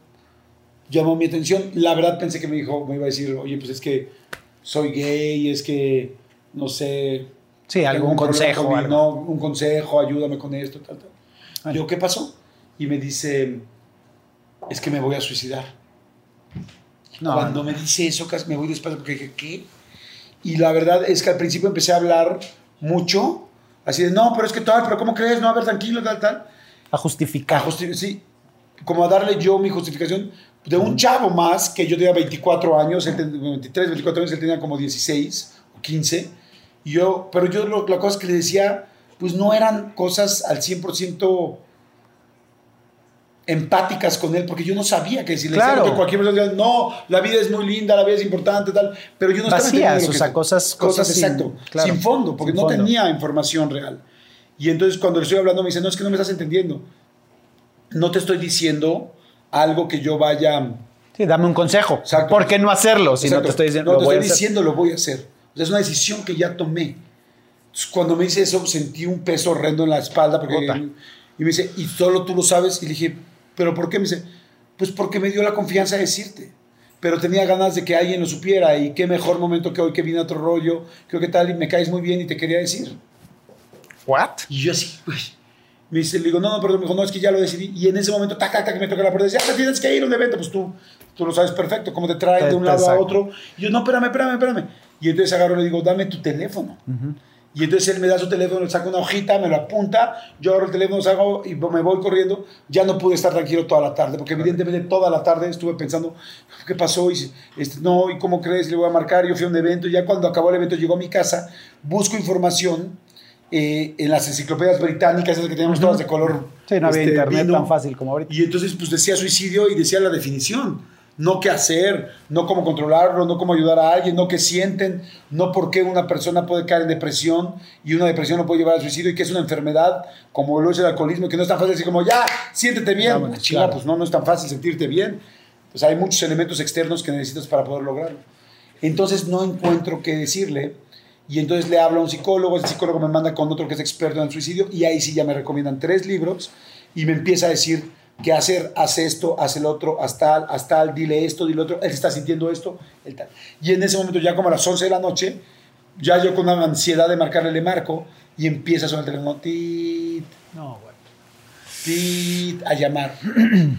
llamó mi atención. La verdad pensé que me dijo, me iba a decir, oye, pues es que soy gay, es que, no sé, Sí, algún consejo. algo. no, un consejo, ayúdame con esto, tal, tal. Yo, ¿qué pasó? Y me dice, es que me voy a suicidar. No, Cuando me dice eso, casi me voy despacio porque dije, ¿qué? Y la verdad es que al principio empecé a hablar mucho, así de, no, pero es que tal, pero ¿cómo crees? No, a ver, tranquilo, tal, tal. a A justificar. justi- sí, como a darle yo mi justificación de un chavo más, que yo tenía 24 años, él tenía 23, 24 años, él tenía como 16 o 15. Y yo, pero yo lo, la cosa que le decía, pues no eran cosas al 100% empáticas con él, porque yo no sabía que si le Claro. que cualquier persona no, la vida es muy linda, la vida es importante, tal, pero yo no estaba Vacías, lo o sea, cosas- cosas, sin- exacto, claro, sin fondo, porque sin no fondo. tenía información real. Y entonces cuando le estoy hablando me dice, no, es que no me estás entendiendo. No te estoy diciendo algo que yo vaya... Sí, dame un consejo. Exacto. ¿Por qué no hacerlo? Si no Exacto. te estoy diciendo, No, lo te voy a estoy hacer. diciendo lo voy a hacer. O sea, es una decisión que ya tomé. Entonces, cuando me dice eso, sentí un peso horrendo en la espalda. Porque, y me dice, ¿y solo tú lo sabes? Y le dije, ¿pero por qué? Me dice, pues porque me dio la confianza de decirte. Pero tenía ganas de que alguien lo supiera. Y qué mejor momento que hoy que vine a otro rollo. Creo que tal, y me caes muy bien y te quería decir. ¿What? Y yo así, güey. Me dice, le digo, no, no, perdón, me dijo, no, es que ya lo decidí. Y en ese momento, tac, tac, tac, me toca la puerta. Dice, ah, te tienes que ir a un evento. Pues tú, tú lo sabes perfecto, cómo te traen de un lado a otro. Y yo, no, espérame, espérame, espérame. Y entonces agarro y le digo, dame tu teléfono. Y entonces él me da su teléfono, saca una hojita, me lo apunta, yo agarro el teléfono, salgo y me voy corriendo. Ya no pude estar tranquilo toda la tarde, porque evidentemente toda la tarde estuve pensando, ¿qué pasó? Y, este, no, ¿y cómo crees? Le voy a marcar, yo fui a un evento, ya cuando acabó el evento llegó a mi casa, busco información eh, en las enciclopedias británicas, esas que teníamos todas de color. Sí, no había este, internet vino. tan fácil como ahorita. Y entonces pues decía suicidio y decía la definición. No qué hacer, no cómo controlarlo, no cómo ayudar a alguien, no qué sienten, no por qué una persona puede caer en depresión y una depresión no puede llevar al suicidio y que es una enfermedad como lo es el alcoholismo que no es tan fácil decir como ya, siéntete bien. Vámonos, Chinga, claro. pues no, no es tan fácil sentirte bien. Pues hay muchos elementos externos que necesitas para poder lograrlo. Entonces no encuentro qué decirle y entonces le hablo a un psicólogo, el psicólogo me manda con otro que es experto en suicidio y ahí sí ya me recomiendan tres libros y me empieza a decir qué hacer, haz esto, haz el otro, haz tal, haz tal, dile esto, dile otro, él está sintiendo esto, el tal. Y en ese momento ya como a las 11 de la noche, ya yo con una ansiedad de marcarle le marco y empieza a sonar el teléfono, tit, No, güey. tit, a llamar.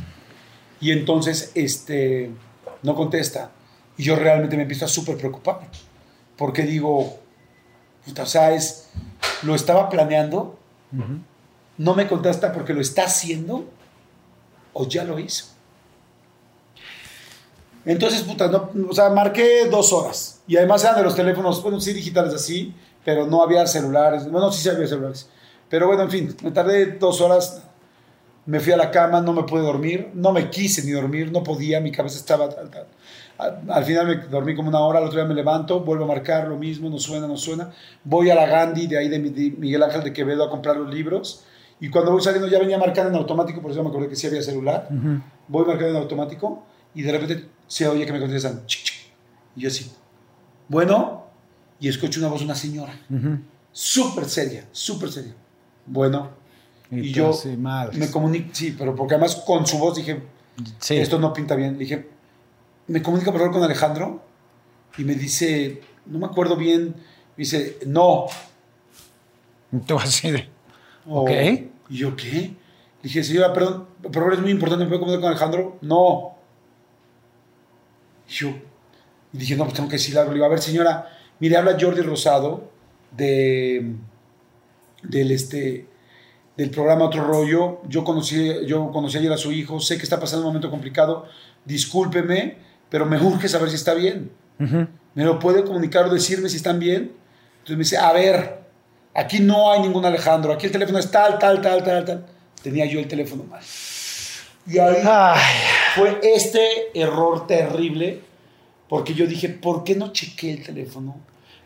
y entonces este, no contesta. Y yo realmente me empiezo a súper preocupar. Porque digo, puta, o sea, es, lo estaba planeando, no me contesta porque lo está haciendo o ya lo hizo. Entonces, puta, no, o sea, marqué dos horas. Y además eran de los teléfonos, bueno, sí digitales así, pero no había celulares. Bueno, sí, sí había celulares. Pero bueno, en fin, me tardé dos horas. Me fui a la cama, no me pude dormir. No me quise ni dormir, no podía, mi cabeza estaba... tal. Al, al final me dormí como una hora, al otro día me levanto, vuelvo a marcar lo mismo, no suena, no suena. Voy a la Gandhi, de ahí de Miguel Ángel de Quevedo, a comprar los libros. Y cuando voy saliendo ya venía marcando en automático, por eso me acordé que sí había celular. Voy marcando en automático y de repente se oye que me contestan. Y yo así, bueno, y escucho una voz de una señora, súper seria, súper seria. Bueno, y, yo sí, me comunico, sí, pero porque además con su voz dije, Sí. esto no pinta bien. Le dije, me comunica por favor con Alejandro y me dice, no me acuerdo bien, me dice, no. Tú así de. Ok. Y yo, ¿qué? Le dije, señora, perdón, por favor, es muy importante, ¿me puedo comunicar con Alejandro? No. Y yo, y dije, no, pues tengo que decirle algo. Le digo, a ver, señora, mire, habla Jordi Rosado de, del, este, del programa Otro Rollo. Yo conocí, yo conocí ayer a su hijo, sé que está pasando un momento complicado, discúlpeme, pero me urge saber si está bien. ¿Me lo puede comunicar o decirme si están bien? Entonces me dice, a ver, aquí no hay ningún Alejandro, aquí el teléfono es tal, tal, tal, tal, tal. Tenía yo el teléfono mal. Y ahí Ay, fue este error terrible, porque yo dije, ¿por qué no chequé el teléfono?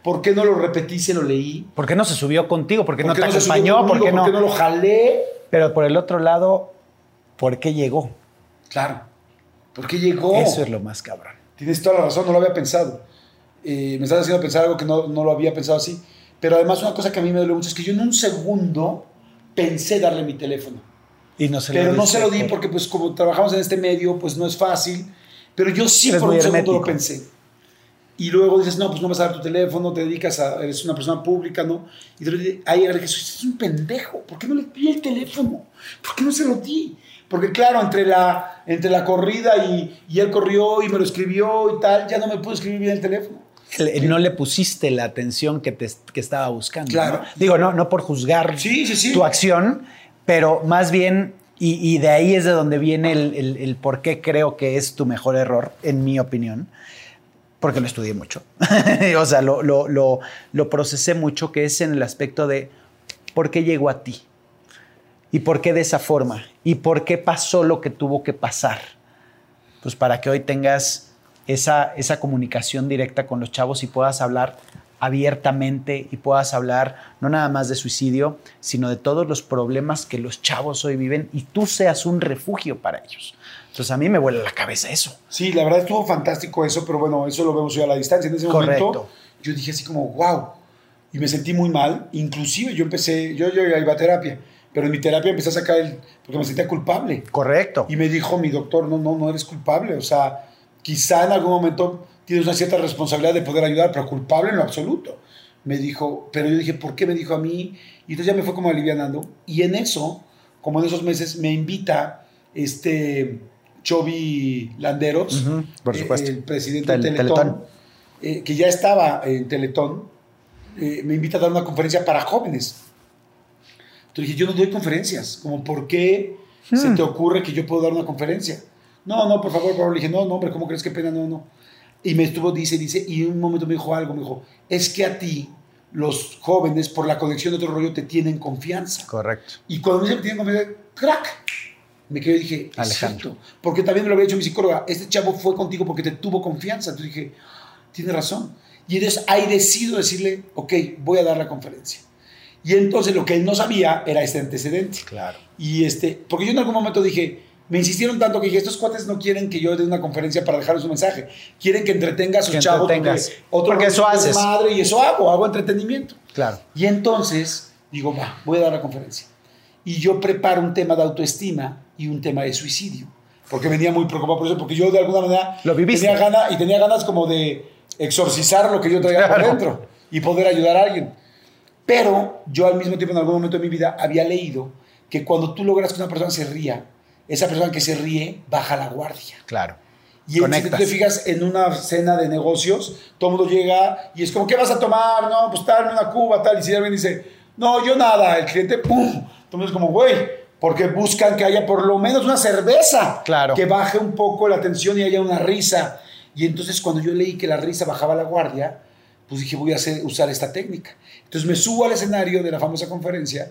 ¿Por qué no lo repetí, se lo leí? ¿Por qué no se subió contigo? ¿Por qué no ¿Por te subió acompañó? ¿Por qué no? ¿Por qué no lo jalé? Pero por el otro lado, ¿por qué llegó? Claro. ¿Por qué llegó? Eso es lo más cabrón. Tienes toda la razón, no lo había pensado. Eh, me estás haciendo pensar algo que no, no lo había pensado así. Pero además una cosa que a mí me duele mucho es que yo en un segundo pensé darle mi teléfono. Y no se pero lo no se lo di por- porque pues como trabajamos en este medio, pues no es fácil. Pero yo sí Eres por un segundo lo pensé. Y luego dices, no, pues no vas a dar tu teléfono, te dedicas a, eres una persona pública, ¿no? Y te lo di- ahí agregué, es un pendejo, ¿por qué no le di el teléfono? ¿Por qué no se lo di? Porque claro, entre la, entre la corrida y, y él corrió y me lo escribió y tal, ya no me pudo escribir bien el teléfono. No le pusiste la atención que, te, que estaba buscando. Claro. ¿no? Digo, no, no por juzgar Sí, sí, sí. tu acción, pero más bien, y, y de ahí es de donde viene el, el- el por qué creo que es tu mejor error, en mi opinión, porque lo estudié mucho. o sea, lo, lo, lo, lo procesé mucho, que es en el aspecto de por qué llegó a ti. ¿Y por qué de esa forma? ¿Y por qué pasó lo que tuvo que pasar? Pues para que hoy tengas esa, esa comunicación directa con los chavos y puedas hablar abiertamente y puedas hablar no nada más de suicidio, sino de todos los problemas que los chavos hoy viven y tú seas un refugio para ellos. Entonces a mí me vuela la cabeza eso. Sí, la verdad estuvo fantástico eso, pero bueno, eso lo vemos hoy a la distancia. En ese Correcto. momento yo dije así como, wow, y me sentí muy mal. Inclusive yo empecé, yo, yo iba a terapia, pero en mi terapia empecé a sacar el, porque me sentía culpable. Correcto. Y me dijo mi doctor, no, no, no eres culpable. O sea, quizá en algún momento tienes una cierta responsabilidad de poder ayudar, pero culpable en lo absoluto. Me dijo, pero yo dije, ¿por qué me dijo a mí? Y entonces ya me fue como alivianando. Y en eso, como en esos meses, me invita este Chovy Landeros, Ujú, por eh, supuesto. el presidente Tel- de Teletón, Teletón. eh, que ya estaba en Teletón, eh, me invita a dar una conferencia para jóvenes. Entonces dije, yo no doy conferencias, como por qué se Hmm. te ocurre que yo puedo dar una conferencia. No, no, por favor, por favor. Le dije, no, no, hombre, ¿cómo crees que pena? No, no. Y me estuvo, dice, dice, y en un momento me dijo algo, me dijo, es que a ti, los jóvenes, por la conexión de otro rollo, te tienen confianza. Correcto. Y cuando me dice que tienen confianza, crack, me quedé y dije, Alejandro. Porque también me lo había dicho mi psicóloga, este chavo fue contigo porque te tuvo confianza. Entonces dije, tiene razón. Y entonces ahí decido decirle, ok, voy a dar la conferencia. Y entonces lo que él no sabía era este antecedente. Claro. Y este, porque yo en algún momento dije, me insistieron tanto que dije, estos cuates no quieren que yo dé una conferencia para dejarles un mensaje. Quieren que entretenga a sus Que chavos. entretengas. Otro Porque eso haces. Madre, y eso hago, hago entretenimiento. Claro. Y entonces digo, va, voy a dar la conferencia. Y yo preparo un tema de autoestima y un tema de suicidio. Porque venía muy preocupado por eso, porque yo de alguna manera Lo viviste. tenía ganas y tenía ganas como de exorcizar lo que yo traía por Claro. dentro y poder ayudar a alguien. Pero yo al mismo tiempo en algún momento de mi vida había leído que cuando tú logras que una persona se ría, esa persona que se ríe baja la guardia. Claro. Y en- si tú te fijas en una cena de negocios, todo el mundo llega y es como, ¿qué vas a tomar? No, pues darme una cuba, tal. Y si alguien dice, no, yo nada, el cliente, ¡pum! Entonces, como, güey, porque buscan que haya por lo menos una cerveza. Claro. Que baje un poco la tensión y haya una risa. Y entonces, cuando yo leí que la risa bajaba la guardia, pues dije, voy a hacer, usar esta técnica. Entonces, me subo al escenario de la famosa conferencia.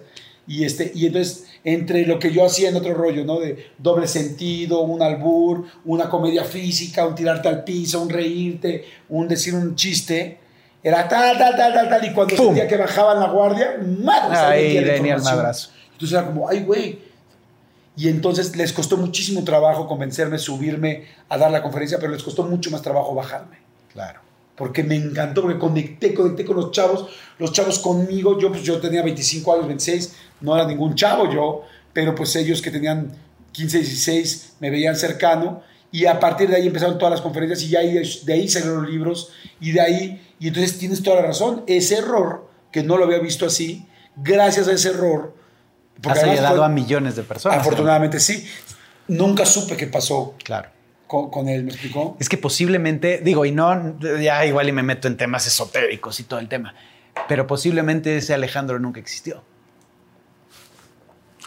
Y, este, y entonces, entre lo que yo hacía en otro rollo, ¿no? De doble sentido, un albur, una comedia física, un tirarte al piso, un reírte, un decir un chiste, era tal, tal, tal, tal, tal. Y cuando ¡Pum! sentía que bajaban la guardia, madre, Ahí venía el madrazo. Entonces era como, ay, güey. Y entonces les costó muchísimo trabajo convencerme, subirme a dar la conferencia, pero les costó mucho más trabajo bajarme Claro. Porque me encantó, porque conecté, conecté con los chavos, los chavos conmigo, yo pues yo tenía 25 años, 26, no era ningún chavo yo, pero pues ellos que tenían 15, 16 me veían cercano y a partir de ahí empezaron todas las conferencias y ya ahí, de ahí salieron los libros y de ahí, y entonces tienes toda la razón, ese error, que no lo había visto así, gracias a ese error, Has ayudado fue- a millones de personas. afortunadamente sí, nunca supe qué pasó Claro. Con, con él, ¿me explicó? Es que posiblemente, digo, y no, ya igual y me meto en temas esotéricos y todo el tema, pero posiblemente ese Alejandro nunca existió.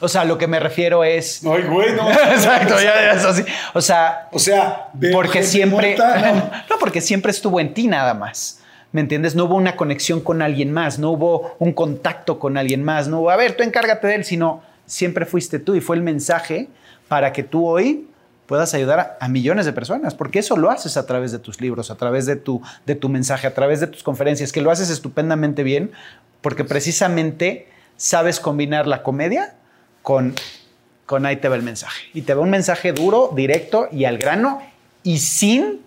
O sea, lo que me refiero es. Ay, güey, no. Exacto, ya, ya es así. O sea, O sea, porque siempre. muerta, no. No, porque siempre estuvo en ti nada más. ¿Me entiendes? No hubo una conexión con alguien más, no hubo un contacto con alguien más, no hubo, a ver, tú encárgate de él, sino siempre fuiste tú y fue el mensaje para que tú hoy puedas ayudar a, millones de personas, porque eso lo haces a través de tus libros, a través de tu, de tu mensaje, a través de tus conferencias, que lo haces estupendamente bien, porque precisamente sabes combinar la comedia con, con ahí te va el mensaje. Y te va un mensaje duro, directo y al grano y sin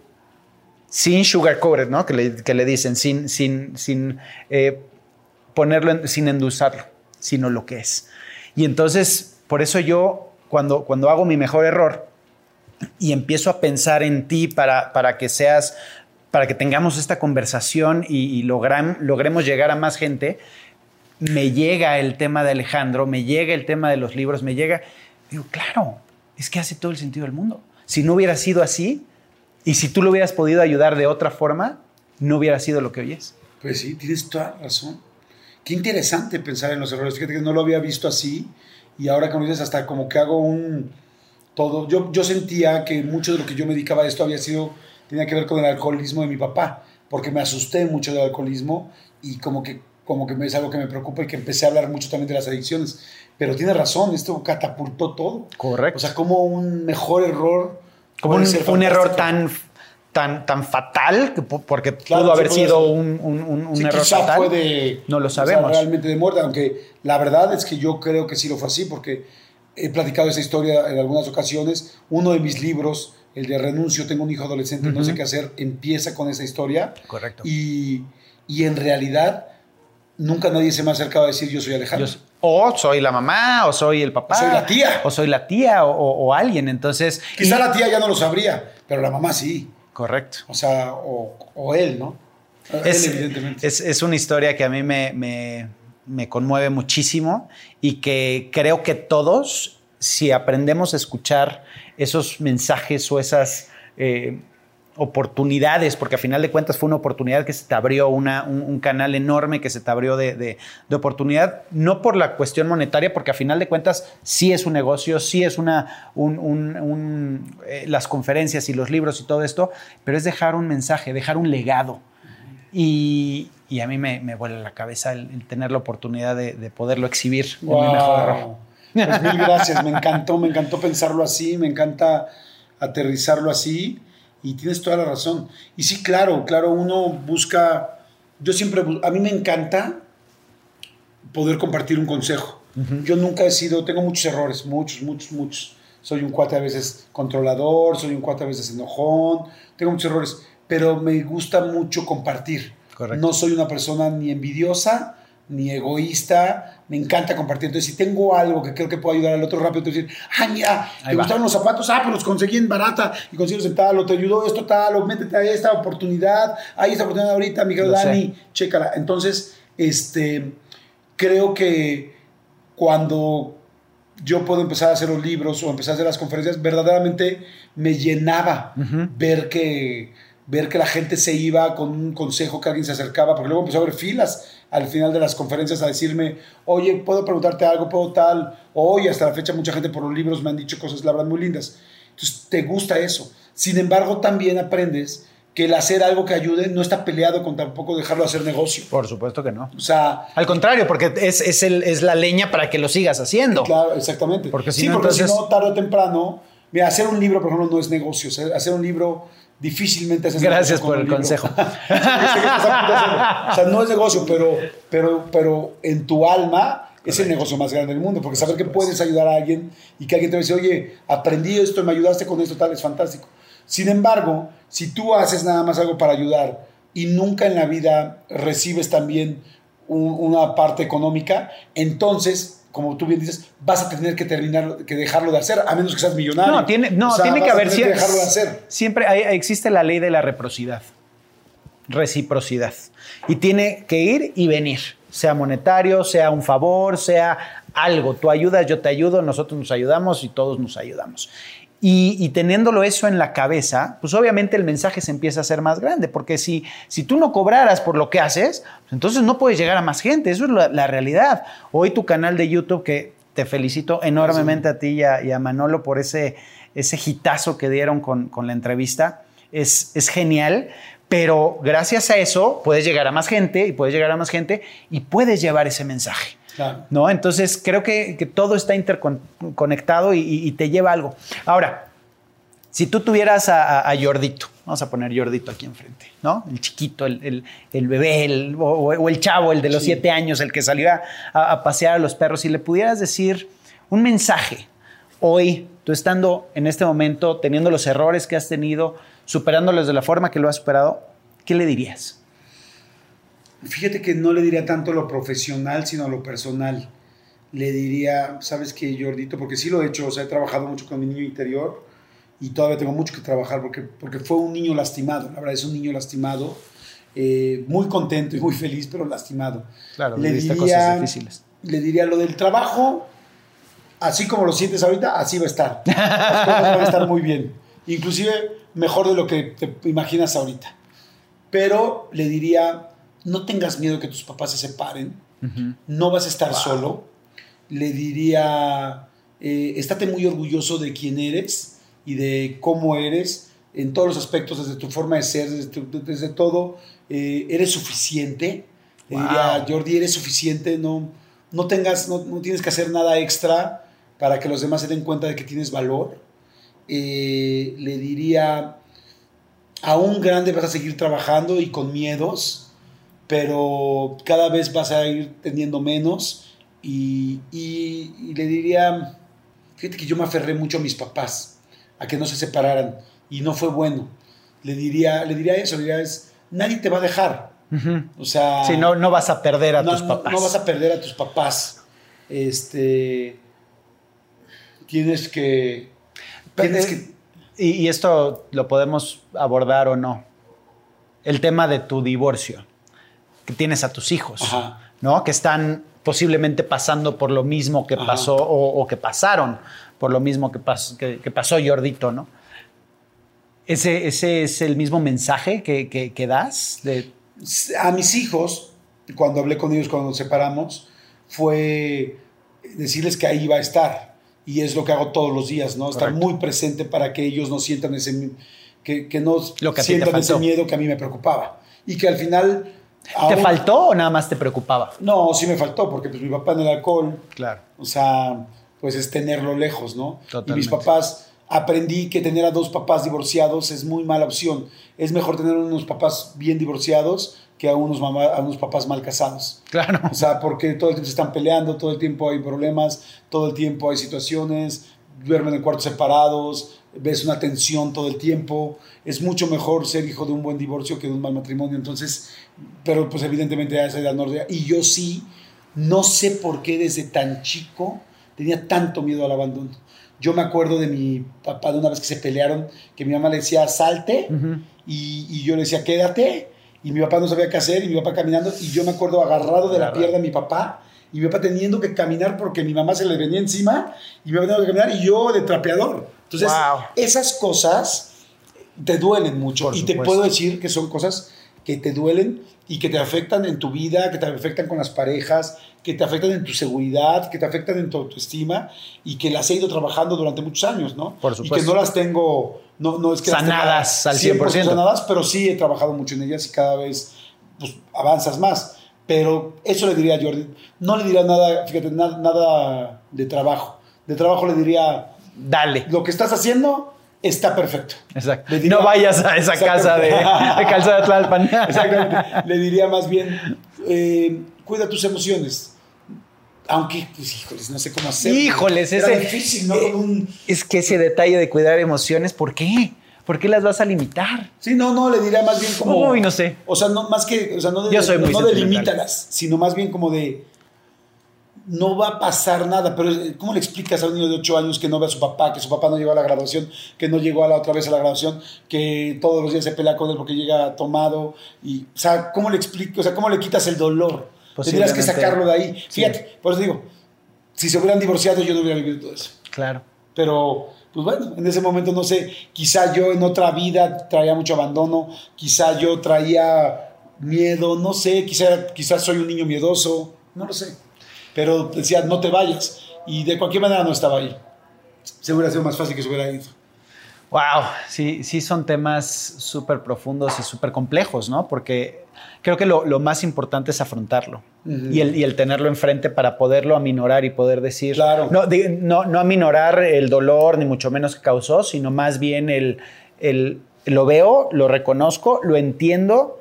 sin sugar coated, ¿no? Que le, que le dicen, sin, sin, sin eh, ponerlo, sin endulzarlo, sino lo que es. Y entonces, por eso yo, cuando, cuando hago mi mejor error y empiezo a pensar en ti para, para que seas, para que tengamos esta conversación y, y logremos llegar a más gente, me llega el tema de Alejandro, me llega el tema de los libros, me llega, digo, claro, es que hace todo el sentido del mundo. Si no hubiera sido así, y si tú lo hubieras podido ayudar de otra forma, no hubiera sido lo que hoy es. Pues sí, tienes toda razón. Qué interesante pensar en los errores. Fíjate que no lo había visto así y ahora como dices, hasta como que hago un todo. Yo, yo sentía que mucho de lo que yo me dedicaba a esto había sido, tenía que ver con el alcoholismo de mi papá, porque me asusté mucho del alcoholismo y como que, como que es algo que me preocupa y que empecé a hablar mucho también de las adicciones. Pero tiene razón, esto catapultó todo. Correcto. O sea, como un mejor error. Como un, un error tan, tan, tan fatal, que porque Claro, pudo haber sido ser. un, un- un- Sí, error fatal. fue de, No lo o sea, sabemos. realmente de muerte, aunque la verdad es que yo creo que sí lo fue así, porque he platicado esa historia en algunas ocasiones. Uno de mis libros, el de Renuncio, tengo un hijo adolescente, no sé qué hacer, empieza con esa historia. Correcto. Y, y en realidad, nunca nadie se me ha acercado a decir yo soy Alejandro. Yo- o soy la mamá, o soy el papá. O soy la tía. O soy la tía, o, o- o alguien. Entonces. Quizá y- la tía ya no lo sabría, pero la mamá sí. Correcto. O sea, o, o él, ¿no? Es, él, evidentemente. es- es una historia que a mí me, me- me conmueve muchísimo y que creo que todos, si aprendemos a escuchar esos mensajes o esas eh, oportunidades, porque a final de cuentas fue una oportunidad que se te abrió, una, un, canal enorme que se te abrió de, de- oportunidad, no por la cuestión monetaria, porque a final de cuentas sí es un negocio, sí es una, un- un- un, eh, las conferencias y los libros y todo esto, pero es dejar un mensaje, dejar un legado. Y, y a mí me, me vuela la cabeza el, el tener la oportunidad de, de poderlo exhibir en mi mejor error. Wow. Pues mil gracias, me encantó, me encantó pensarlo así, me encanta aterrizarlo así y tienes toda la razón. Y sí, claro, claro, uno busca, yo siempre, a mí me encanta poder compartir un consejo. Yo nunca he sido, tengo muchos errores, muchos, muchos, muchos. Soy un cuate a veces controlador, soy un cuate a veces enojón, tengo muchos errores, pero me gusta mucho compartir. Correcto. No soy una persona ni envidiosa, ni egoísta, me encanta compartir. Entonces, si tengo algo que creo que puedo ayudar al otro rápido, te decir, ah, mira, Ahí te va. gustaron los zapatos, ah, pues los conseguí en barata y consigues en tal, o te ayudó esto tal, o métete a esta oportunidad, hay esta oportunidad ahorita, Miguel Lo sé. Dani, chécala. Entonces, este, creo que cuando yo puedo empezar a hacer los libros o empezar a hacer las conferencias, verdaderamente me llenaba ver que ver que la gente se iba con un consejo que alguien se acercaba, porque luego empezó a haber filas al final de las conferencias a decirme, oye, puedo preguntarte algo, puedo tal, oye, hasta la fecha mucha gente por los libros me han dicho cosas, la verdad, muy lindas. Entonces, te gusta eso. Sin embargo, también aprendes que el hacer algo que ayude no está peleado con tampoco dejarlo hacer negocio. Por supuesto que no. O sea, Al contrario, porque es, es, el- es la leña para que lo sigas haciendo. Claro, exactamente. Porque si sí, no, porque si entonces- no, tarde o temprano, mira, hacer un libro, por ejemplo, no es negocio. Hacer un libro difícilmente haces Gracias por el libro. consejo. De hacerlo. o sea, no es negocio, pero, pero, pero en tu alma es el negocio más grande del mundo, porque saber que puedes ayudar a alguien y que alguien te decir, oye, aprendí esto, me ayudaste con esto, tal, es fantástico. Sin embargo, si tú haces nada más algo para ayudar y nunca en la vida recibes también un- una parte económica, entonces, como tú bien dices, vas a tener que terminar, que dejarlo de hacer, a menos que seas millonario. No, tiene, no, O sea, tiene que haber siempre. dejarlo de hacer. Siempre hay- existe la ley de la reciprocidad. Reciprocidad. Y tiene que ir y venir. Sea monetario, sea un favor, sea algo. Tú ayudas, yo te ayudo, nosotros nos ayudamos y todos nos ayudamos. Y, y teniéndolo eso en la cabeza, pues obviamente el mensaje se empieza a hacer más grande, porque si, si tú no cobraras por lo que haces, pues entonces no puedes llegar a más gente, eso es la, la realidad. Hoy tu canal de YouTube, que te felicito enormemente a ti y a, y a Manolo por ese, ese hitazo que dieron con, con la entrevista. Es, es genial, pero gracias a eso puedes llegar a más gente y puedes llegar a más gente y puedes llevar ese mensaje. Claro. ¿no? Entonces creo que, que todo está interconectado y, te lleva a algo. Ahora, si tú tuvieras a, a- a Jordito, vamos a poner Jordito aquí enfrente, ¿no? El chiquito, el, el- el bebé, el- o, o el chavo, el de los Sí. siete años, el que salió a, pasear a los perros, y le pudieras decir un mensaje hoy, tú estando en este momento, teniendo los errores que has tenido, superándolos de la forma que lo has superado, ¿qué le dirías? Fíjate que no le diría tanto lo profesional, sino lo personal. Le diría, ¿sabes qué, Jordito? Porque sí lo he hecho, o sea, he trabajado mucho con mi niño interior y todavía tengo mucho que trabajar porque, porque fue un niño lastimado, la verdad es un niño lastimado, eh, muy contento y muy feliz, pero lastimado. Claro, le diría, cosas difíciles. Le diría lo del trabajo, así como lo sientes ahorita, así va a estar. Las cosas van a estar muy bien. Inclusive mejor de lo que te imaginas ahorita. Pero le diría, no tengas miedo que tus papás se separen, no vas a estar solo. Le diría, eh, estate muy orgulloso de quién eres y de cómo eres en todos los aspectos, desde tu forma de ser, desde, tu- desde todo. Eh, eres suficiente. Le diría, Wow. Jordi, eres suficiente, no, no, tengas, no, no tienes que hacer nada extra para que los demás se den cuenta de que tienes valor. Eh, le diría, aún grande vas a seguir trabajando y con miedos, pero cada vez vas a ir teniendo menos. Y, y- y le diría, fíjate que yo me aferré mucho a mis papás, a que no se separaran, y no fue bueno. Le diría, le diría eso, le diría, es, nadie te va a dejar. O sea, Sí, no, no vas a perder a no, tus no- papás. no vas a perder a tus papás. Este, tienes que, tienes que, Y, y esto lo podemos abordar o no. El tema de tu divorcio, que tienes a tus hijos, Ajá. ¿no? Que están posiblemente pasando por lo mismo que Ajá. pasó o, o que pasaron por lo mismo que, pas- que- que pasó Jordito, ¿no? Ese, ese es el mismo mensaje que, que- que das de a mis hijos, cuando hablé con ellos cuando nos separamos, fue decirles que ahí iba a estar. Y es lo que hago todos los días, ¿no? Estar Correcto. muy presente para que ellos no sientan ese, que, que no Lo sientan ese miedo que a mí me preocupaba. Y que al final... ¿Te faltó o nada más te preocupaba? No, sí me faltó, porque pues mi papá en el alcohol, Claro. o sea, pues es tenerlo lejos, ¿no? Y Totalmente. mis papás, aprendí que tener a dos papás divorciados es muy mala opción. Es mejor tener unos papás bien divorciados que a unos, mamá, a unos papás mal casados. Claro. O sea, porque todo el tiempo se están peleando, todo el tiempo hay problemas, todo el tiempo hay situaciones, duermen en cuartos separados, ves una tensión todo el tiempo. Es mucho mejor ser hijo de un buen divorcio que de un mal matrimonio. Entonces, pero pues evidentemente a esa edad no Y yo sí, no sé por qué desde tan chico tenía tanto miedo al abandono. Yo me acuerdo de mi papá de una vez que se pelearon, que mi mamá le decía, salte, y, y yo le decía, quédate, y mi papá no sabía qué hacer, y mi papá caminando, y yo me acuerdo agarrado de la pierna de mi papá, y mi papá teniendo que caminar porque mi mamá se le venía encima, y mi papá teniendo que caminar, y yo de trapeador. Entonces, Wow. esas cosas te duelen mucho, Por y te supuesto. puedo decir que son cosas que te duelen y que te afectan en tu vida, que te afectan con las parejas, que te afectan en tu seguridad, que te afectan en tu autoestima y que las he ido trabajando durante muchos años, ¿no? Por Y que supuesto. no las tengo, no, no es que las tenga Sanadas al 100%. sanadas, pero sí he trabajado mucho en ellas y cada vez pues, avanzas más. Pero eso le diría a Jordi. No le diría nada, fíjate, na- nada de trabajo. De trabajo le diría, Dale. lo que estás haciendo está perfecto. Exacto. Diría- no vayas a esa casa de, de Calzada Tlalpan. Exactamente. Le diría más bien, eh, cuida tus emociones. Aunque, pues, híjoles, no sé cómo hacerlo. Híjoles, Era ese- difícil, ¿no? eh, un- Es que ese detalle de cuidar emociones, ¿por qué? ¿Por qué las vas a limitar? Sí, no, no, le diría más bien como... Uy, no sé. O sea, no, más que, o sea, no, de, Yo soy muy no delimítalas, sino más bien como de, no va a pasar nada, pero eh, ¿cómo le explicas a un niño de 8 años que no ve a su papá, que su papá no llegó a la graduación, que no llegó a la otra vez a la graduación, que todos los días se pelea con él porque llega tomado? Y, o sea, ¿cómo le explicas, o sea, cómo le quitas el dolor? Tendrías que sacarlo de ahí. Sí. Fíjate, por eso digo, si se hubieran divorciado yo no hubiera vivido todo eso. Claro. Pero, pues bueno, en ese momento no sé, quizá yo en otra vida traía mucho abandono, quizá yo traía miedo, no sé, quizá, quizás soy un niño miedoso, no lo sé. Pero decía, no te vayas. y de cualquier manera no estaba ahí. Se hubiera sido más fácil que se hubiera ido. Wow, sí, sí son temas súper profundos y súper complejos, ¿no? Porque creo que lo, lo más importante es afrontarlo y, el, y, el, tenerlo enfrente para poderlo aminorar y poder decir, claro. no, de, no, no, aminorar el dolor, ni mucho menos que causó, sino más bien el, el lo veo, lo reconozco, lo entiendo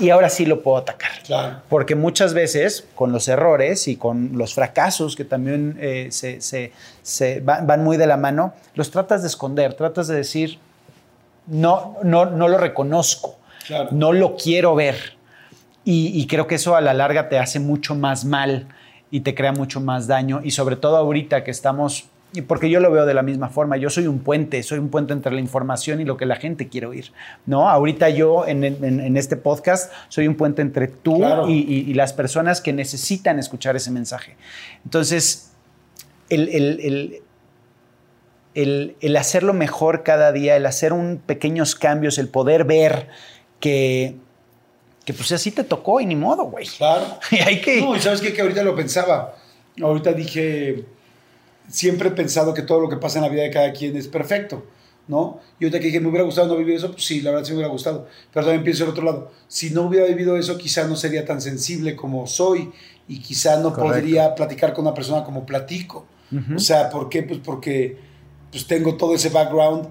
y ahora sí lo puedo atacar. Claro. Porque muchas veces con los errores y con los fracasos que también eh, se, se, se van, van, muy de la mano, los tratas de esconder, tratas de decir, no, no, no lo reconozco, claro. no lo quiero ver. Y, y, creo que eso a la larga te hace mucho más mal y te crea mucho más daño. Y sobre todo ahorita que estamos y porque yo lo veo de la misma forma, yo soy un puente, soy un puente entre la información y lo que la gente quiere oír, ¿no? Ahorita yo en, en, en este podcast soy un puente entre tú Claro. y, y, y, las personas que necesitan escuchar ese mensaje. Entonces, el, el, el, el, el hacerlo mejor cada día, el hacer un pequeños cambios, el poder ver que, que pues así te tocó y ni modo, güey. Claro. Y hay que... No, y sabes qué? que ahorita lo pensaba. Ahorita dije, siempre he pensado que todo lo que pasa en la vida de cada quien es perfecto, ¿no? Y ahorita que dije, me hubiera gustado no vivir eso, pues sí, la verdad sí me hubiera gustado. Pero también pienso el otro lado, si no hubiera vivido eso, quizá no sería tan sensible como soy y quizá no Correcto. podría platicar con una persona como platico. Uh -huh. O sea, ¿por qué? Pues porque pues tengo todo ese background.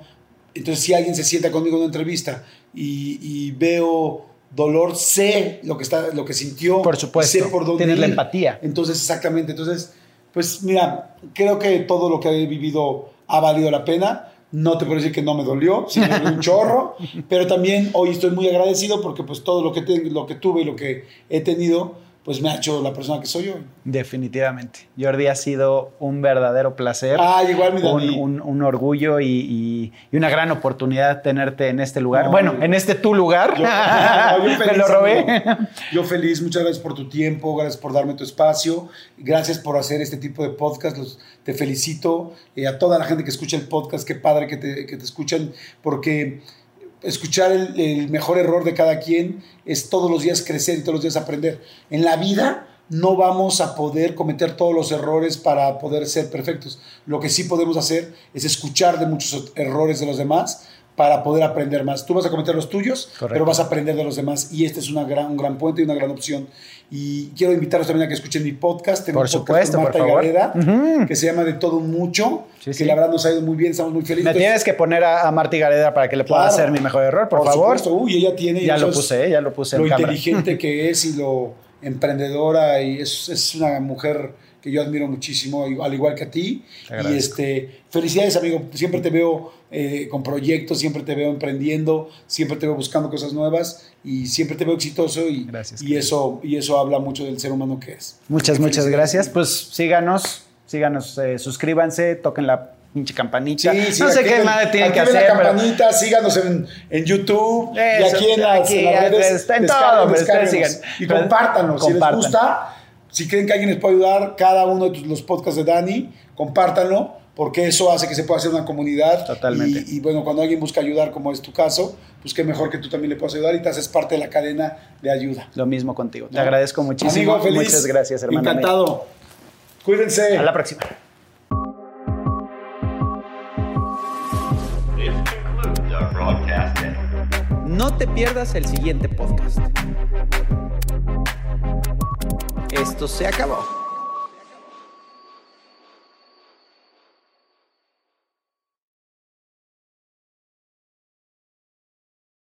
Entonces, si alguien se sienta conmigo en una entrevista y, y veo dolor, sé lo que, está, lo que sintió. Por supuesto. Sé por dónde Tienes ir. la empatía. Entonces, exactamente. Entonces, pues mira, creo que todo lo que he vivido ha valido la pena. No te puedo decir que no me dolió, sí me dolió un chorro, pero también hoy estoy muy agradecido porque pues todo lo que, te, lo que tuve y lo que he tenido, pues me ha hecho la persona que soy hoy. Definitivamente. Jordi ha sido un verdadero placer. Ah, igual, mi un, un, un, orgullo y, y, y, una gran oportunidad tenerte en este lugar. No, bueno, en este tu lugar. Yo, feliz, Me lo robé. Yo feliz, muchas gracias por tu tiempo, gracias por darme tu espacio, gracias por hacer este tipo de podcast. Los, te felicito eh, a toda la gente que escucha el podcast, qué padre que te, que te escuchan, porque escuchar el, el, mejor error de cada quien es todos los días crecer y todos los días aprender. En la vida no vamos a poder cometer todos los errores para poder ser perfectos. Lo que sí podemos hacer es escuchar de muchos errores de los demás para poder aprender más. Tú vas a cometer los tuyos, Correcto. pero vas a aprender de los demás y este es una gran, un gran puente y una gran opción. Y quiero invitarlos también a que escuchen mi podcast. Tengo por un podcast supuesto, con Marta por Gareda, uh -huh. que se llama De Todo Mucho, sí, que sí. la verdad nos ha ido muy bien, estamos muy felices. Me tienes que poner a, a Marta Gareda para que le pueda claro. hacer mi mejor error, por, por favor. Supuesto. Uy, ella tiene... Ya lo puse, ya lo puse Lo en inteligente que es y lo emprendedora y es, es una mujer que yo admiro muchísimo, al igual que a ti. Y este, felicidades, amigo. Siempre te veo eh, con proyectos, siempre te veo emprendiendo, siempre te veo buscando cosas nuevas y siempre te veo exitoso. Y, gracias, y, eso, y eso habla mucho del ser humano que es. Muchas, muchas gracias. Pues síganos, síganos, eh, suscríbanse, toquen la pinche campanita. Sí, sí, no sé qué madre tienen que hacer. la campanita, pero... síganos en, en YouTube Eso, y aquí en las, aquí, en las redes. Está en todo, pero sigan. Y compártanos. Si les gusta, si creen que alguien les puede ayudar, cada uno de los podcasts de Dani, compártanlo, porque eso hace que se pueda hacer una comunidad. Totalmente. Y, y, bueno, cuando alguien busca ayudar, como es tu caso, pues qué mejor que tú también le puedas ayudar y te haces parte de la cadena de ayuda. Lo mismo contigo. Te ¿no? agradezco muchísimo. Amigo, feliz. Muchas gracias, hermano. Encantado. Cuídense. A la próxima. No te pierdas el siguiente podcast. Esto se acabó.